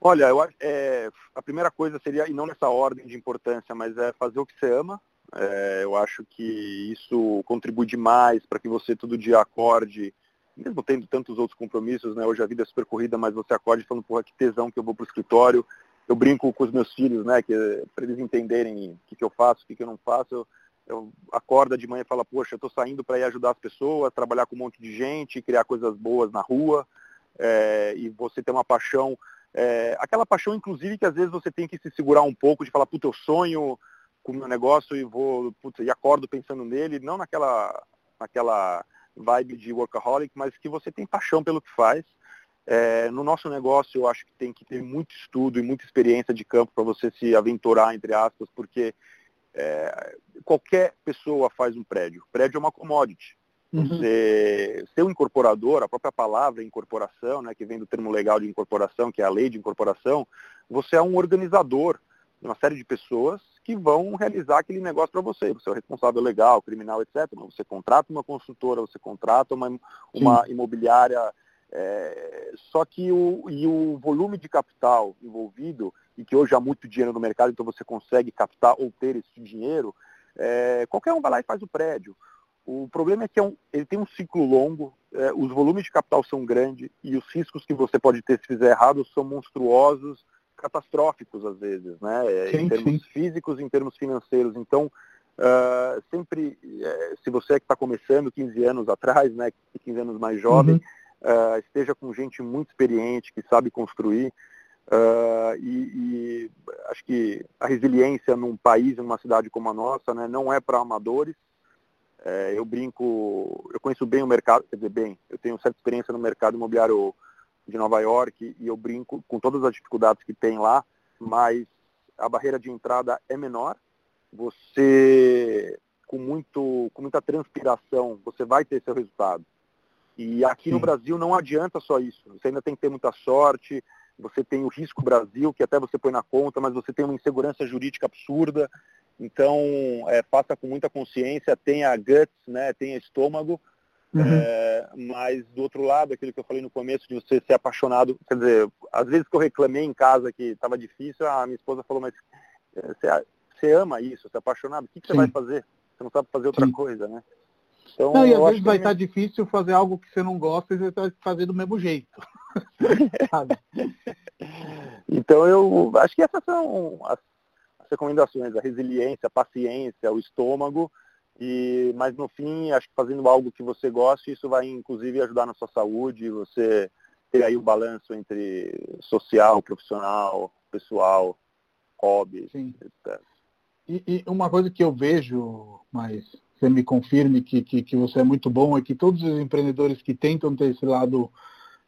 Olha, eu, é, a primeira coisa seria, e não nessa ordem de importância, mas é fazer o que você ama, É, eu acho que isso contribui demais para que você todo dia acorde, mesmo tendo tantos outros compromissos, né? Hoje a vida é super corrida, mas você acorde falando, porra, que tesão que eu vou para o escritório. Eu brinco com os meus filhos, né? Que para eles entenderem o que, que eu faço, o que, que eu não faço. Eu, eu acordo de manhã e falo, poxa, eu estou saindo para ir ajudar as pessoas, trabalhar com um monte de gente, criar coisas boas na rua. É, e você ter uma paixão é, aquela paixão, inclusive, que às vezes você tem que se segurar um pouco de falar, puta, eu sonho com o meu negócio e vou, puta, e acordo pensando nele, não naquela, naquela vibe de workaholic, mas que você tem paixão pelo que faz. É, no nosso negócio, eu acho que tem que ter muito estudo e muita experiência de campo para você se aventurar, entre aspas, porque é, qualquer pessoa faz um prédio. O prédio é uma commodity. Uhum. Você ser um incorporador, a própria palavra incorporação, né, que vem do termo legal de incorporação, que é a lei de incorporação, você é um organizador de uma série de pessoas que vão realizar aquele negócio para você. Você é o responsável legal, criminal, etc. Você contrata uma consultora, você contrata uma, uma imobiliária. É, só que o, e o volume de capital envolvido, e que hoje há muito dinheiro no mercado, então você consegue captar ou ter esse dinheiro, é, qualquer um vai lá e faz o prédio. O problema é que é um, ele tem um ciclo longo, é, os volumes de capital são grandes e os riscos que você pode ter se fizer errado são monstruosos, catastróficos às vezes, né? É, sim, em termos sim. físicos, em termos financeiros. Então, uh, sempre, uh, se você é que está começando 15 anos atrás, né, 15 anos mais jovem, uhum. Uh, esteja com gente muito experiente, que sabe construir. E, e, acho que a resiliência num país, numa cidade como a nossa, né, não é para amadores, é, eu brinco, eu conheço bem o mercado, quer dizer, bem, eu tenho certa experiência no mercado imobiliário de Nova York e eu brinco com todas as dificuldades que tem lá, mas a barreira de entrada é menor. Você, com, muito, com muita transpiração, você vai ter seu resultado. E aqui Sim. no Brasil não adianta só isso. Você ainda tem que ter muita sorte, você tem o risco Brasil, que até você põe na conta, mas você tem uma insegurança jurídica absurda. Então, é, faça com muita consciência, tenha guts, né, tenha estômago, uhum. é, mas do outro lado, aquilo que eu falei no começo, de você ser apaixonado, quer dizer, às vezes que eu reclamei em casa que estava difícil, a minha esposa falou, mas é, você, você ama isso, você é apaixonado, o que, que você vai fazer? Você não sabe fazer outra Sim. coisa, né? Então, não, e às vezes vai estar tá difícil fazer algo que você não gosta e você vai fazer do mesmo jeito. então eu acho que essas são as as recomendações, a resiliência, a paciência, o estômago, e, mas no fim, acho que fazendo algo que você goste, isso vai inclusive ajudar na sua saúde, você ter aí o balanço entre social, profissional, pessoal, hobby, Sim. etc. E, e, uma coisa que eu vejo, mas você me confirme que, que, que, você é muito bom, é que todos os empreendedores que tentam ter esse lado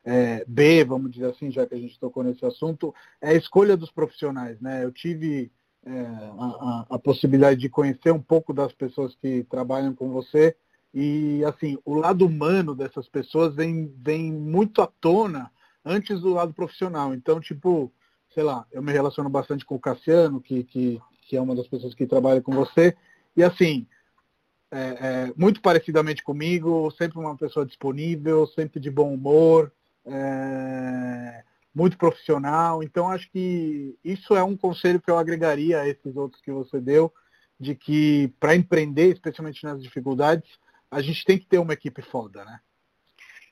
é, B, vamos dizer assim, já que a gente tocou nesse assunto, é a escolha dos profissionais. Né? Eu tive é, a, a, possibilidade de conhecer um pouco das pessoas que trabalham com você e assim o lado humano dessas pessoas vem, vem muito à tona antes do lado profissional então tipo sei lá eu me relaciono bastante com o Cassiano que, que, que é uma das pessoas que trabalha com você e assim é, é, muito parecidamente comigo sempre uma pessoa disponível sempre de bom humor é, muito profissional. Então, acho que isso é um conselho que eu agregaria a esses outros que você deu, de que para empreender, especialmente nas dificuldades, a gente tem que ter uma equipe foda, né?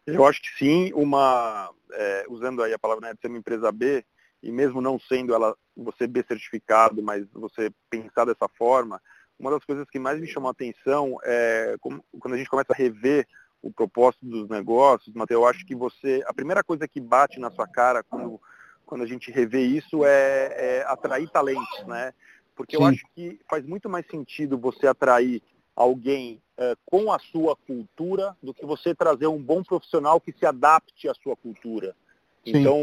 Eu acho que sim, uma, é, usando aí a palavra né, de ser uma empresa B, e mesmo não sendo ela você B certificado, mas você pensar dessa forma, uma das coisas que mais me chamou a atenção é quando a gente começa a rever o propósito dos negócios, Matheus, eu acho que você, a primeira coisa que bate na sua cara quando, quando a gente revê isso é, é atrair talentos, né? Porque Sim. eu acho que faz muito mais sentido você atrair alguém é, com a sua cultura do que você trazer um bom profissional que se adapte à sua cultura. Então,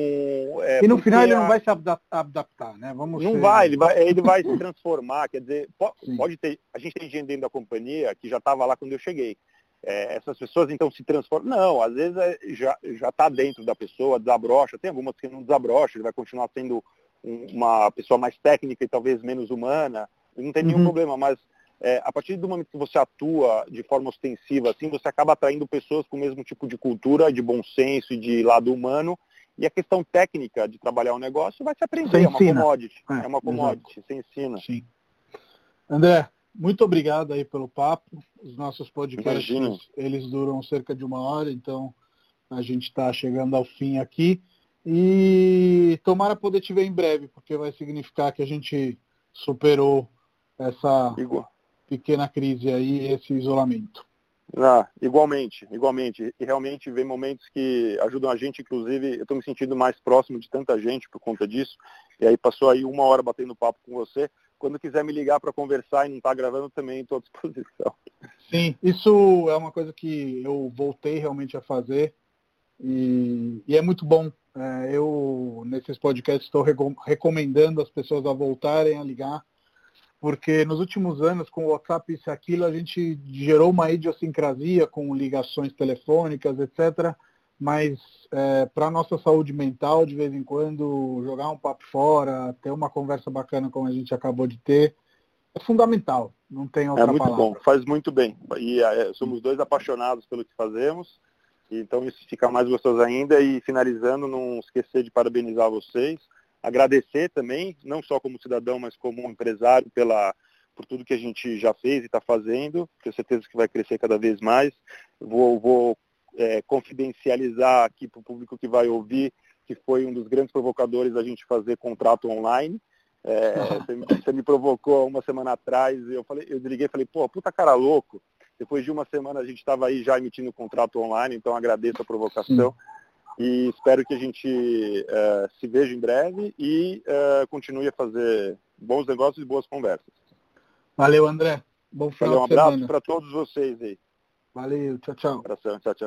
é, e no final ele não vai se adaptar, né? Vamos não ser... vai, ele vai, ele vai se transformar. Quer dizer, pode, pode, ter. A gente tem gente dentro da companhia que já estava lá quando eu cheguei é, essas pessoas então se transformam. Não, às vezes é, já está dentro da pessoa, desabrocha. Tem algumas que não desabrocha, ele vai continuar sendo um, uma pessoa mais técnica e talvez menos humana. Não tem nenhum uhum. problema, mas é, a partir do momento que você atua de forma ostensiva, assim, você acaba atraindo pessoas com o mesmo tipo de cultura, de bom senso e de lado humano. E a questão técnica de trabalhar um negócio vai se aprender, é uma commodity. É, é uma commodity, você ensina. Sim. André, muito obrigado aí pelo papo. Os nossos podcasts, Imagina. eles duram cerca de uma hora, então a gente está chegando ao fim aqui. E tomara poder te ver em breve, porque vai significar que a gente superou essa Igual. pequena crise aí, esse isolamento. Ah, igualmente, igualmente. E realmente vem momentos que ajudam a gente, inclusive, eu estou me sentindo mais próximo de tanta gente por conta disso. E aí passou aí uma hora batendo papo com você. Quando quiser me ligar para conversar e não está gravando, também estou à disposição. Sim, isso é uma coisa que eu voltei realmente a fazer. E, e é muito bom. É, eu, nesses podcasts, estou recomendando as pessoas a voltarem a ligar porque nos últimos anos, com o WhatsApp isso e aquilo, a gente gerou uma idiosincrasia com ligações telefônicas, etc. Mas é, para a nossa saúde mental, de vez em quando, jogar um papo fora, ter uma conversa bacana como a gente acabou de ter, é fundamental. Não tem outra É muito palavra. bom, faz muito bem. E é, somos dois apaixonados pelo que fazemos. Então isso fica mais gostoso ainda. E finalizando, não esquecer de parabenizar vocês agradecer também, não só como cidadão, mas como empresário, pela, por tudo que a gente já fez e está fazendo. Tenho certeza que vai crescer cada vez mais. Vou, vou é, confidencializar aqui para o público que vai ouvir que foi um dos grandes provocadores a gente fazer contrato online. É, você, você, me provocou uma semana atrás, eu falei, eu desliguei e falei, pô, puta cara louco. Depois de uma semana a gente estava aí já emitindo contrato online, então agradeço a provocação. Sim e espero que a gente uh, se veja em breve e uh, continue a fazer bons negócios e boas conversas. Valeu, André. Bom final Valeu, um abraço para todos vocês aí. Valeu, tchau, tchau. Um abração, tchau, tchau.